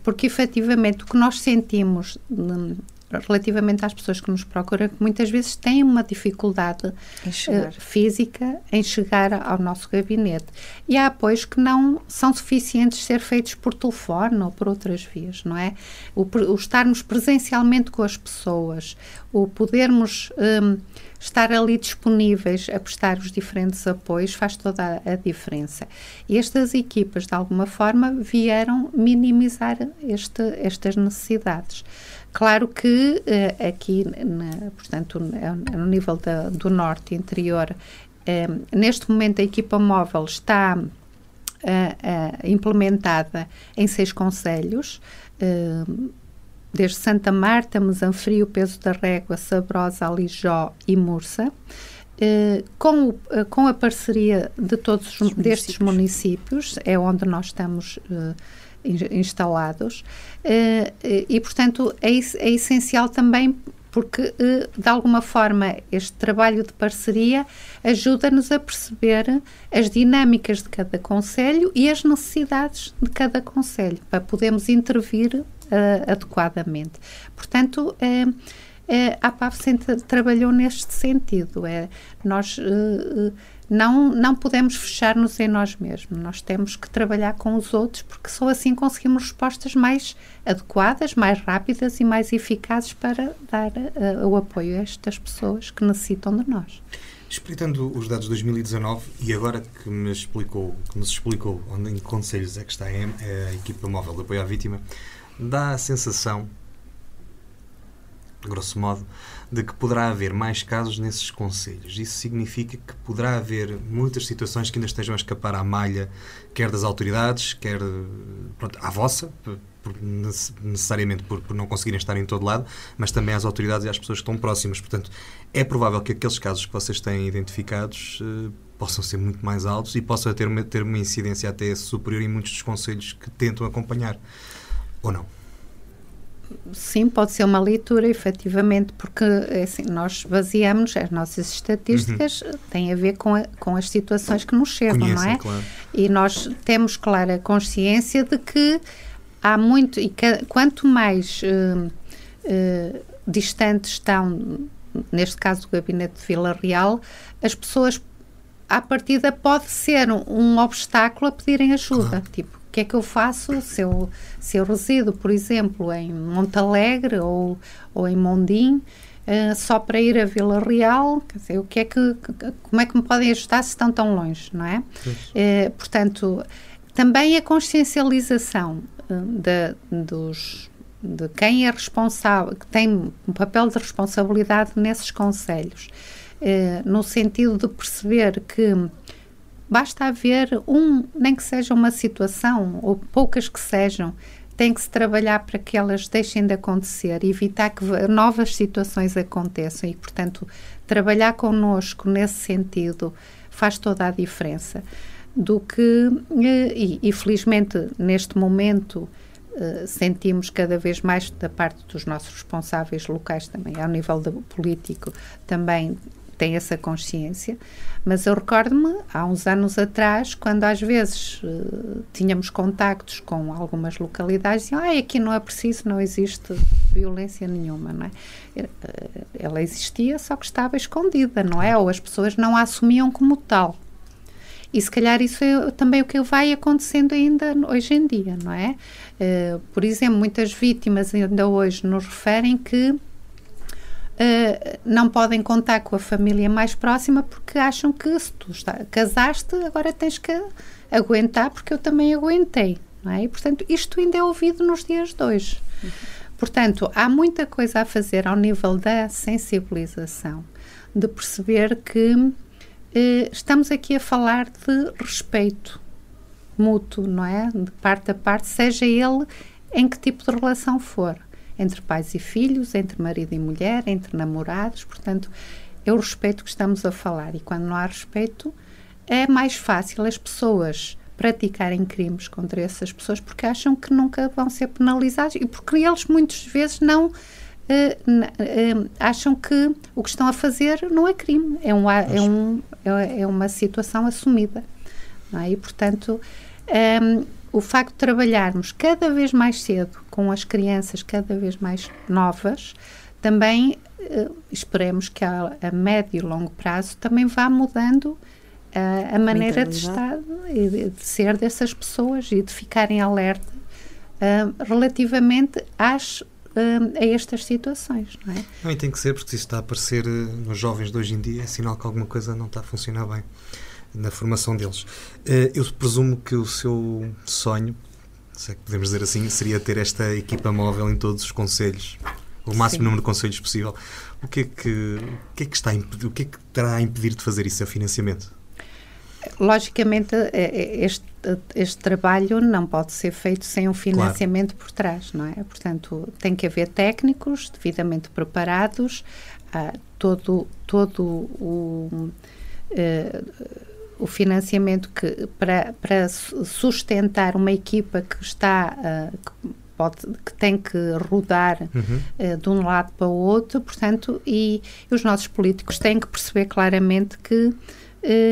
Porque efetivamente o que nós sentimos hum, relativamente às pessoas que nos procuram que muitas vezes têm uma dificuldade Em eh, física em chegar ao nosso gabinete. E há apoios que não são suficientes ser feitos por telefone ou por outras vias, não é? O, o estarmos presencialmente com as pessoas, o podermos hum, estar ali disponíveis a prestar os diferentes apoios faz toda a, a diferença. E estas equipas, de alguma forma, vieram minimizar este, estas necessidades. Claro que eh, aqui, na- portanto, no no nível da- do norte interior, eh, neste momento a equipa móvel está eh, eh, implementada em seis conselhos, desde Santa Marta, Mesanfrio, Peso da Régua, Sabrosa, Alijó e Mursa. eh, com, o- com a parceria de todos os- Os destes municípios, é onde nós estamos eh, instalados, eh, eh, e portanto é, é essencial também porque de alguma forma este trabalho de parceria ajuda-nos a perceber as dinâmicas de cada conselho e as necessidades de cada conselho para podermos intervir adequadamente. Portanto, a APAV sempre trabalhou neste sentido. É, nós não, não podemos fechar-nos em nós mesmos. Nós temos que trabalhar com os outros porque só assim conseguimos respostas mais adequadas, mais rápidas e mais eficazes para dar uh, o apoio a estas pessoas que necessitam de nós. Espreitando os dados de 2019 e agora que me explicou, que nos explicou onde em conselhos é que está a, a equipa móvel de apoio à vítima, dá a sensação, grosso modo, de que poderá haver mais casos nesses conselhos. Isso significa que poderá haver muitas situações que ainda estejam a escapar à malha, quer das autoridades, quer pronto, à vossa, por, necessariamente por, por, não conseguirem estar em todo lado, mas também às autoridades e às pessoas que estão próximas. Portanto, é provável que aqueles casos que vocês têm identificados eh, possam ser muito mais altos e possam ter uma, ter uma incidência até superior em muitos dos conselhos que tentam acompanhar. Ou não? Sim, pode ser uma leitura, efetivamente, porque é assim, nós baseamos as nossas estatísticas, uhum. têm a ver com, a, com as situações que nos chegam, Conhecem, não é? Claro. E nós temos clara consciência de que há muito, e que, quanto mais uh, uh, distantes estão, neste caso do gabinete de Vila Real, as pessoas à partida pode ser um, um obstáculo a pedirem ajuda, claro. tipo que é que eu faço se eu, se eu resido, por exemplo, em Montalegre ou, ou em Mondim, uh, só para ir a Vila Real, dizer, o que é que, como é que me podem ajudar se estão tão longe, não é? Uh, portanto, também a consciencialização uh, de, dos, de quem é responsável, que tem um papel de responsabilidade nesses conselhos, no sentido de perceber que Basta haver um, nem que seja uma situação, ou poucas que sejam, tem que se trabalhar para que elas deixem de acontecer, evitar que novas situações aconteçam e, portanto, trabalhar connosco nesse sentido faz toda a diferença. Do que, eh, e, e felizmente neste momento, Uh, sentimos cada vez mais da parte dos nossos responsáveis locais também, ao nível do político, também tem essa consciência, mas eu recordo-me há uns anos atrás, quando às vezes uh, tínhamos contactos com algumas localidades, diziam, ah, aqui não é preciso, não existe violência nenhuma, não é? Eh, ela existia, só que estava escondida, não é? Ou as pessoas não a assumiam como tal. E se calhar isso é também o que vai acontecendo ainda hoje em dia, não é? Por exemplo, muitas vítimas ainda hoje nos referem que uh, não podem contar com a família mais próxima porque acham que se tu está, casaste, agora tens que aguentar porque eu também aguentei. Não é? E, portanto, isto ainda é ouvido nos dias de hoje. Uhum. Portanto, há muita coisa a fazer ao nível da sensibilização, de perceber que eh, estamos aqui a falar de respeito mútuo, não é? De parte a parte, seja ele em que tipo de relação for entre pais e filhos, entre marido e mulher, entre namorados, portanto, é o respeito que estamos a falar. E quando não há respeito, é mais fácil as pessoas praticarem crimes contra essas pessoas porque acham que nunca vão ser penalizados e porque eles muitas vezes não Uh, uh, acham que o que estão a fazer não é crime, é, um, é, um, é, é uma situação assumida. É? E, portanto, um, ehm, o facto de trabalharmos cada vez mais cedo com as crianças cada vez mais novas, também uh, esperemos que a, a, médio e longo prazo também vá mudando uh, a maneira de estar e de, de, ser dessas pessoas e de ficarem alerta uh, relativamente às a estas situações, não é? Também tem que ser, porque se isso está a aparecer nos jovens de hoje em dia, é sinal que alguma coisa não está a funcionar bem na formação deles. Eh, eu presumo que o seu sonho, se é que podemos dizer assim, seria ter esta equipa móvel em todos os conselhos, o máximo Sim. número de conselhos possível. O que é que, o que, é que está o que é que terá a impedir de fazer isso? É o financiamento? Logicamente, é, é, este, este trabalho não pode ser feito sem um financiamento claro. por trás, não é? Portanto, tem que haver técnicos devidamente preparados, uh, todo, todo o. Uh, o financiamento que para, para sustentar uma equipa que está uh, pode, que tem que rodar uhum. uh, de um lado para o outro, portanto, e, e, os nossos políticos têm que perceber claramente que,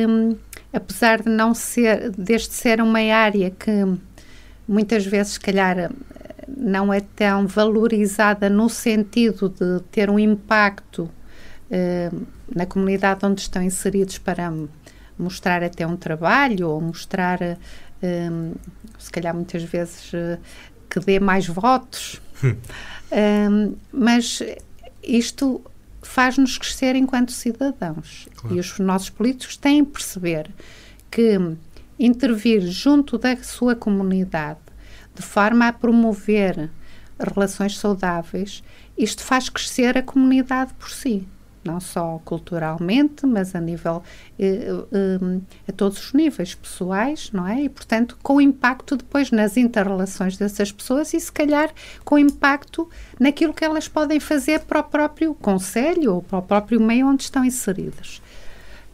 um, apesar de não ser, deste ser uma área que muitas vezes, se calhar, não é tão valorizada no sentido de ter um impacto uh, na comunidade onde estão inseridos para mostrar até um trabalho ou mostrar, uh, se calhar muitas vezes, que dê mais votos. mas isto faz-nos crescer enquanto cidadãos. Claro. E os nossos políticos têm que perceber que intervir junto da sua comunidade de forma a promover relações saudáveis, isto faz crescer a comunidade por si, não só culturalmente, mas a nível eh, eh, a todos os níveis pessoais, não é? E portanto com impacto depois nas interrelações dessas pessoas e se calhar com impacto naquilo que elas podem fazer para o próprio conselho ou para o próprio meio onde estão inseridas.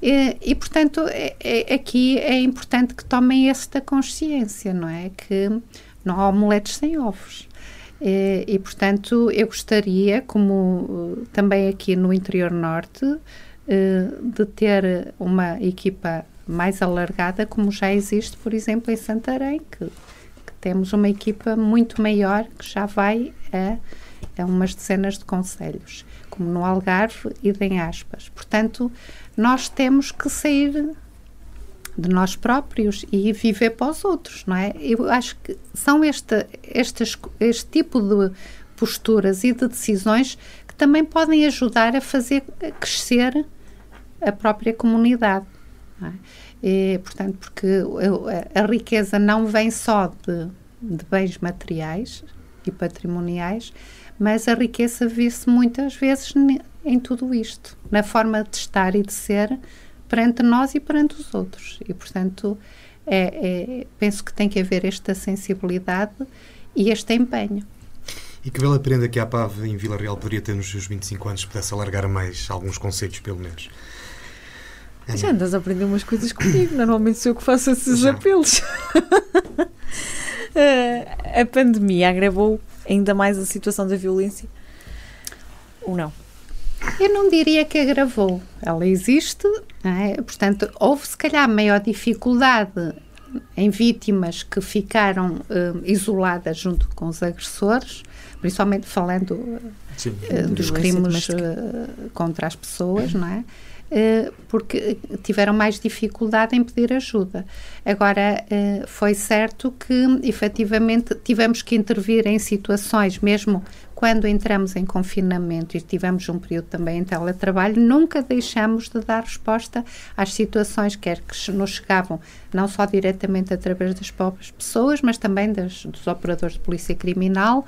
E, e, portanto, é, é, aqui é importante que tomem esta consciência, não é? Que não há omeletes sem ovos. E, e, portanto, eu gostaria, como uh, também aqui no interior norte, uh, de ter uma equipa mais alargada, como já existe, por exemplo, em Santarém, que, que temos uma equipa muito maior que já vai a, a umas dezenas de conselhos, como no Algarve e em Aspas. Portanto, nós temos que sair de nós próprios e viver para os outros, não é? Eu acho que são este, este, este tipo de posturas e de decisões que também podem ajudar a fazer crescer a própria comunidade. É? E, portanto, porque a, a, riqueza não vem só de, de bens materiais e patrimoniais, mas a riqueza vê-se muitas vezes em tudo isto, na forma de estar e de ser perante nós e perante os outros. E, portanto, é, é, penso que tem que haver esta sensibilidade e este empenho. E que bela prenda que a PAV em Vila Real poderia ter nos seus 25 anos, pudesse alargar mais alguns conceitos, pelo menos. Já andas a aprender umas coisas comigo, normalmente sou eu que faço esses Já. apelos. a pandemia agravou ainda mais a situação da violência? Ou não? Eu não diria que agravou. Ela existe, é? portanto, houve se calhar maior dificuldade em vítimas que ficaram uh, isoladas junto com os agressores, principalmente falando uh, dos crimes uh, contra as pessoas, não é? porque tiveram mais dificuldade em pedir ajuda. Agora, foi certo que, efetivamente, tivemos que intervir em situações, mesmo quando entramos em confinamento e tivemos um período também em teletrabalho, nunca deixamos de dar resposta às situações, quer que nos chegavam não só diretamente através das próprias pessoas, mas também das, dos operadores de polícia criminal.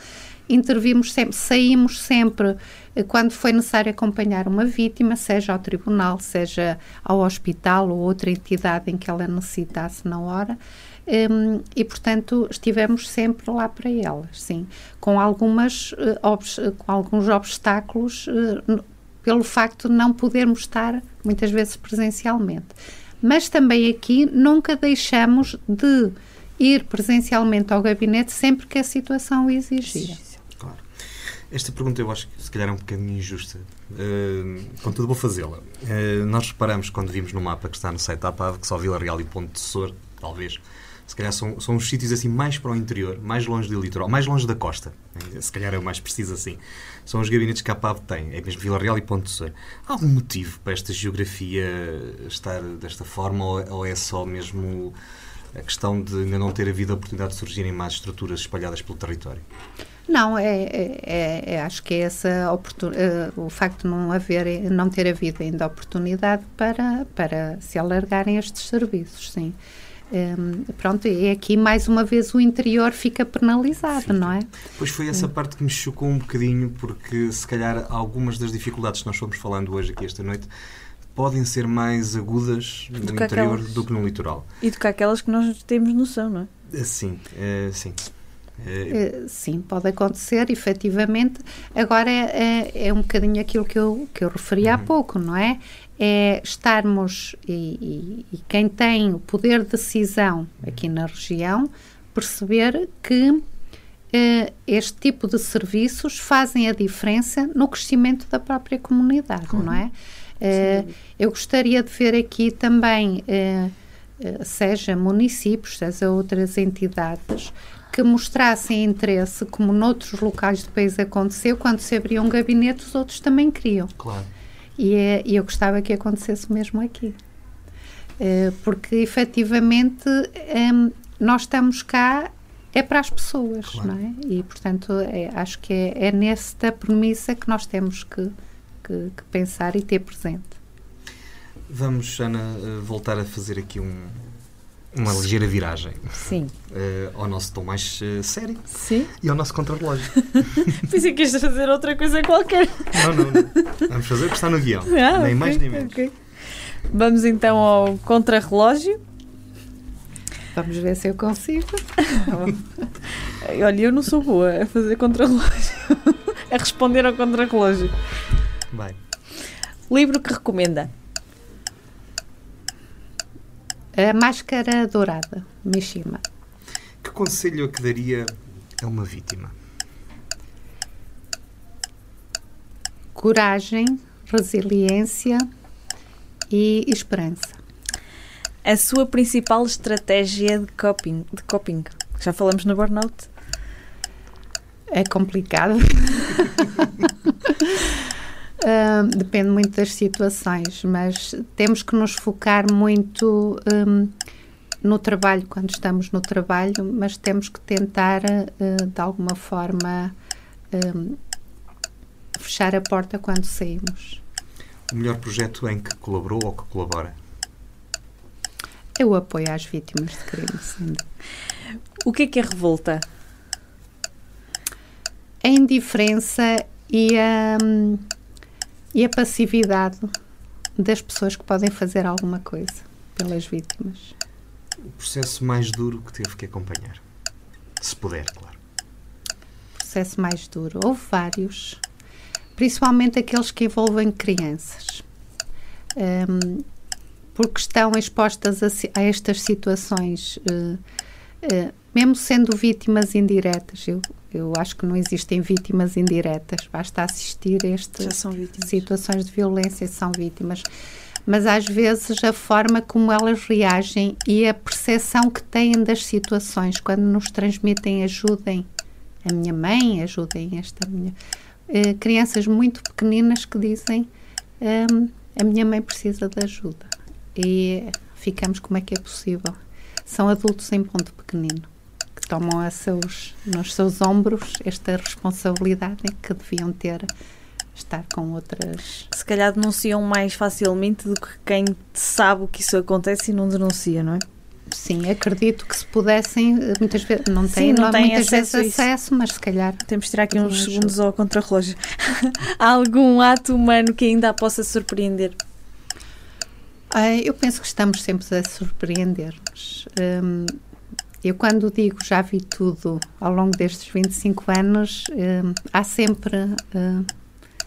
Intervimos sempre, saímos sempre eh, quando foi necessário acompanhar uma vítima, seja ao tribunal, seja ao hospital ou outra entidade em que ela necessitasse na hora. Um, e portanto estivemos sempre lá para elas, sim, com algumas uh, com alguns obstáculos uh, pelo facto de não podermos estar muitas vezes presencialmente. Mas também aqui nunca deixamos de ir presencialmente ao gabinete sempre que a situação o exigia. Claro. Esta pergunta eu acho que se calhar é um bocadinho injusta. Uh, contudo, vou fazê-la. Uh, nós reparamos quando vimos no mapa que está no site da APAV que só Vila Real e Ponte de Sor, talvez, se calhar são, são os sítios assim mais para o interior, mais longe do litoral, mais longe da costa. Se calhar é o mais preciso assim. São os gabinetes que a PAV tem, é mesmo Vila Real e Ponte Sor. Há algum motivo para esta geografia estar desta forma ou, ou é só mesmo a questão de ainda não ter havido a oportunidade de surgirem mais estruturas espalhadas pelo território? Não, é, é, é, é acho que é essa uh, o facto de não haver, não ter havido ainda oportunidade para, para se alargarem estes serviços, sim. Um, pronto, e aqui mais uma vez o interior fica penalizado, fica. não é? Pois foi essa parte que me chocou um bocadinho, porque se calhar algumas das dificuldades que nós fomos falando hoje aqui esta noite podem ser mais agudas no interior aquelas... do que no litoral. E do que aquelas que nós temos noção, não é? Sim, é, sim. É... Sim, pode acontecer, efetivamente. Agora é, é, é um bocadinho aquilo que eu, que eu referi uhum. há pouco, não é? É estarmos, e, e, e, quem tem o poder de decisão aqui na região, perceber que uh, este tipo de serviços fazem a diferença no crescimento da própria comunidade, uhum. não é? Uh, eu gostaria de ver aqui também, seja municípios, seja outras entidades, que mostrassem interesse, como noutros locais do país aconteceu, quando se abria um gabinete, os outros também queriam. Claro. E, é, e eu gostava que acontecesse mesmo aqui. Uh, porque efetivamente um, nós estamos cá é para as pessoas, claro. não é? E portanto é, acho que é, é nesta premissa que nós temos que, que, que pensar e ter presente. Vamos, Ana, eh, voltar a fazer aqui um, uma ligeira viragem. Sim. Uh, ao nosso tom mais uh, sério. Sim. E ao nosso contrarrelógio. Pensei que ias fazer outra coisa qualquer. Não, não, não. Vamos fazer porque está no guião. Ah, nem okay, mais nem menos. Okay. Vamos então ao contrarrelógio. Vamos ver se eu consigo. Olha, eu não sou boa a fazer contrarrelógio. a responder ao contrarrelógio. Vai. Livro que recomenda? A Máscara Dourada, Mishima. Que conselho é que daria a uma vítima? Coragem, resiliência e esperança. A sua principal estratégia de coping, de coping. Já falamos no burnout? É complicado. Uh, depende muito das situações, mas temos que nos focar muito um, no trabalho, quando estamos no trabalho, mas temos que tentar, uh, de alguma forma, um, fechar a porta quando saímos. O melhor projeto em que colaborou ou que colabora? O apoio às vítimas de crime, sim. O que é que é revolta? A indiferença e a. Um, e a passividade das pessoas que podem fazer alguma coisa pelas vítimas. O processo mais duro que teve que acompanhar, se puder, claro. O processo mais duro. Houve vários, principalmente aqueles que envolvem crianças. Um, porque estão expostas a, a estas situações, uh, uh, mesmo sendo vítimas indiretas. Eu eu acho que não existem vítimas indiretas, basta assistir a estas situações de violência e são vítimas. Mas às vezes a forma como elas reagem e a percepção que têm das situações, quando nos transmitem ajudem a minha mãe, ajudem esta minha. Eh, crianças muito pequeninas que dizem um, a minha mãe precisa de ajuda. E ficamos como é que é possível. São adultos em ponto pequenino tomam a seus, nos seus ombros esta responsabilidade que deviam ter estar com outras. Se calhar denunciam mais facilmente do que quem sabe que isso acontece e não denuncia, não é? Sim, acredito que se pudessem, muitas vezes não têm, Sim, não têm muitas acesso vezes acesso, mas se calhar. Temos de tirar aqui uns segundos ao contrarrelógio. Há algum ato humano que ainda a possa surpreender? Ah, eu penso que estamos sempre a surpreender-nos. Um, eu, quando digo já vi tudo ao longo destes 25 anos, uh, há sempre uh,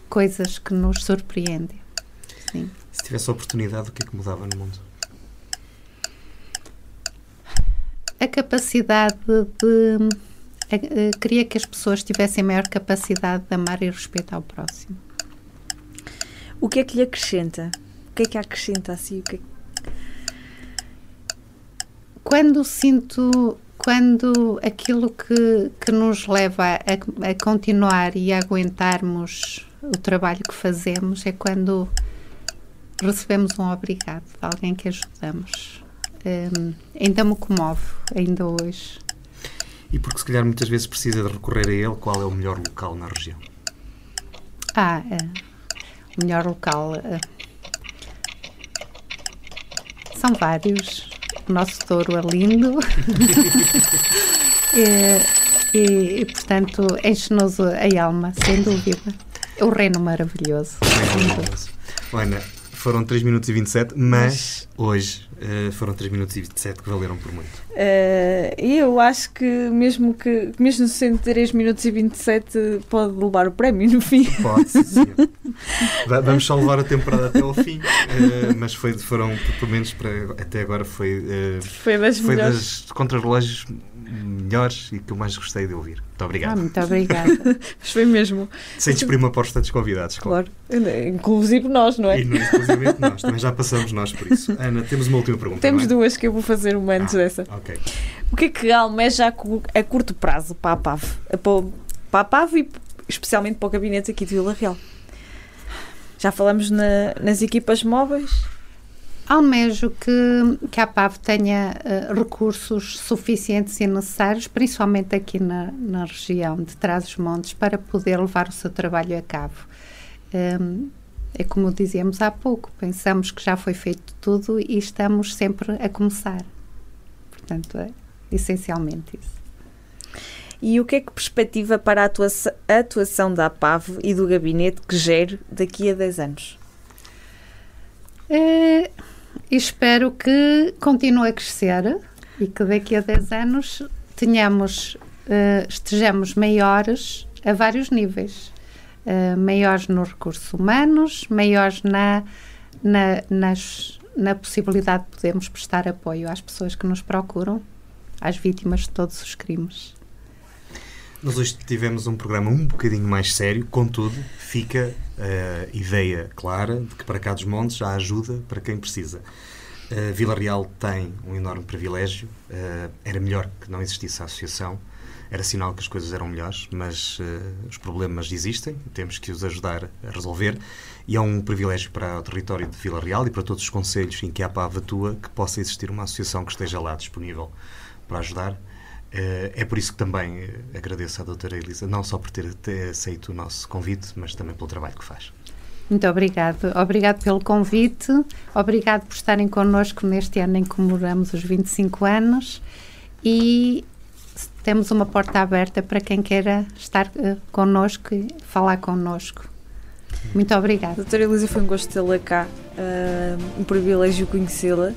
coisas que nos surpreendem. Sim. Se tivesse a oportunidade, o que é que mudava no mundo? A capacidade de. Uh, queria que as pessoas tivessem maior capacidade de amar e respeitar o próximo. O que é que lhe acrescenta? O que é que acrescenta assim? O que é que quando sinto quando aquilo que, que nos leva a, a, continuar e a aguentarmos o trabalho que fazemos é quando recebemos um obrigado de alguém que ajudamos. Um, ainda me comove, ainda hoje. E porque se calhar muitas vezes precisa de recorrer a ele, qual é o melhor local na região? Ah, uh, o melhor local. Uh, são vários o nosso touro é lindo. e, e, e, portanto, enche-nos a alma, sem dúvida. É o reino maravilhoso. maravilhoso. Ana, foram 3 minutos e 27, mas hoje uh, foram 3 minutos e 27 que valeram por muito. Uh, eu acho que mesmo que mesmo sendo 3 minutos e 27 pode levar o prémio no fim. Pode, sim. Vamos só levar a temporada até ao fim, uh, mas foi, foram, pelo menos para, até agora, foi, foi das, foi das contrarrelógios melhores e que eu mais gostei de ouvir. Muito obrigado. Ah, muito obrigada. Foi mesmo. Sem desprimir uma aposta dos convidados, claro. Claro. Inclusive nós, não é? E não exclusivamente nós, também já passamos nós por isso. Ana, temos uma última pergunta. Temos é? duas que eu vou fazer uma antes Ah, dessa. Ok. O que é que almeja a, cu- a curto prazo para a PAV? Para a PAV e especialmente para o gabinete aqui de Vila Real? Já falamos na- nas equipas móveis? Almejo que, que a PAV tenha eh, recursos suficientes e necessários, principalmente aqui na, na região de Trás-os-Montes, para poder levar o seu trabalho a cabo. Hum, é como dizíamos há pouco, pensamos que já foi feito tudo e estamos sempre a começar. Portanto, é essencialmente isso. E o que é que perspectiva para a atuação, a atuação da APAV e do gabinete que gere daqui a 10 anos? Eh, e espero que continue a crescer e que daqui a 10 anos tenhamos, eh, estejamos maiores a vários níveis. Eh, maiores nos recursos humanos, maiores na, na, nas, na possibilidade de podermos prestar apoio às pessoas que nos procuram, às vítimas de todos os crimes. Nós hoje tivemos um programa um bocadinho mais sério, contudo, fica a ideia clara de que para cá dos montes há ajuda para quem precisa. Uh, Vila Real tem um enorme privilégio. Uh, era melhor que não existisse a associação. Era sinal que as coisas eram melhores, mas os problemas existem, temos que os ajudar a resolver. E é um privilégio para o território de Vila Real e para todos os conselhos em que a PAV atua que possa existir uma associação que esteja lá disponível para ajudar. Uh, é por isso que também uh, agradeço à doutora Elisa, não só por ter, aceito o nosso convite, mas também pelo trabalho que faz. Muito obrigado. Obrigado pelo convite, obrigado por estarem connosco neste ano em que comemoramos os 25 anos e temos uma porta aberta para quem queira estar uh, connosco e falar connosco. Muito obrigada. Doutora Elisa, foi um gosto tê-la cá, um privilégio conhecê-la.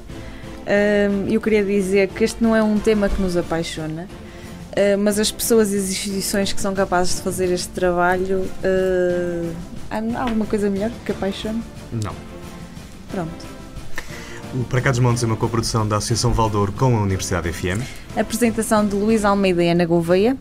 Eu queria dizer que este não é um tema que nos apaixona, uh, mas as pessoas e as instituições que são capazes de fazer este trabalho, uh, há alguma coisa melhor que apaixone? Não. Pronto. O Para Cá dos Montes é uma coprodução da Associação Valdouro com a Universidade FM. Apresentação de Luís Almeida e Ana Gouveia.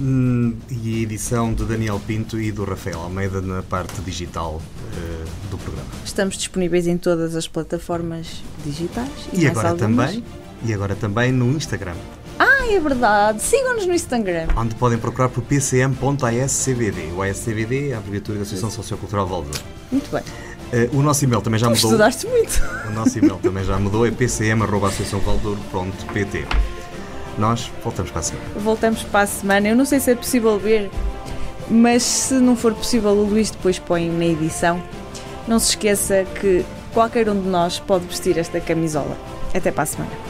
Hum, e edição de Daniel Pinto e do Rafael Almeida na parte digital uh, do programa. Estamos disponíveis em todas as plataformas digitais. E, e agora algumas. também e agora também no Instagram. Ah, é verdade. Sigam-nos no Instagram. Onde podem procurar por pcm.ascvd. O ASCVD é a abreviatura da Associação Sociocultural Valdouro. Muito bem. Uh, o nosso e-mail também já mudou. Estudaste muito. O nosso e-mail também já mudou, é pcm.associaçãovaldouro.pt. Nós voltamos para a semana. Voltamos para a semana. Eu não sei se é possível ver, mas se não for possível, o Luís depois põe na edição. Não se esqueça que qualquer um de nós pode vestir esta camisola. Até para a semana.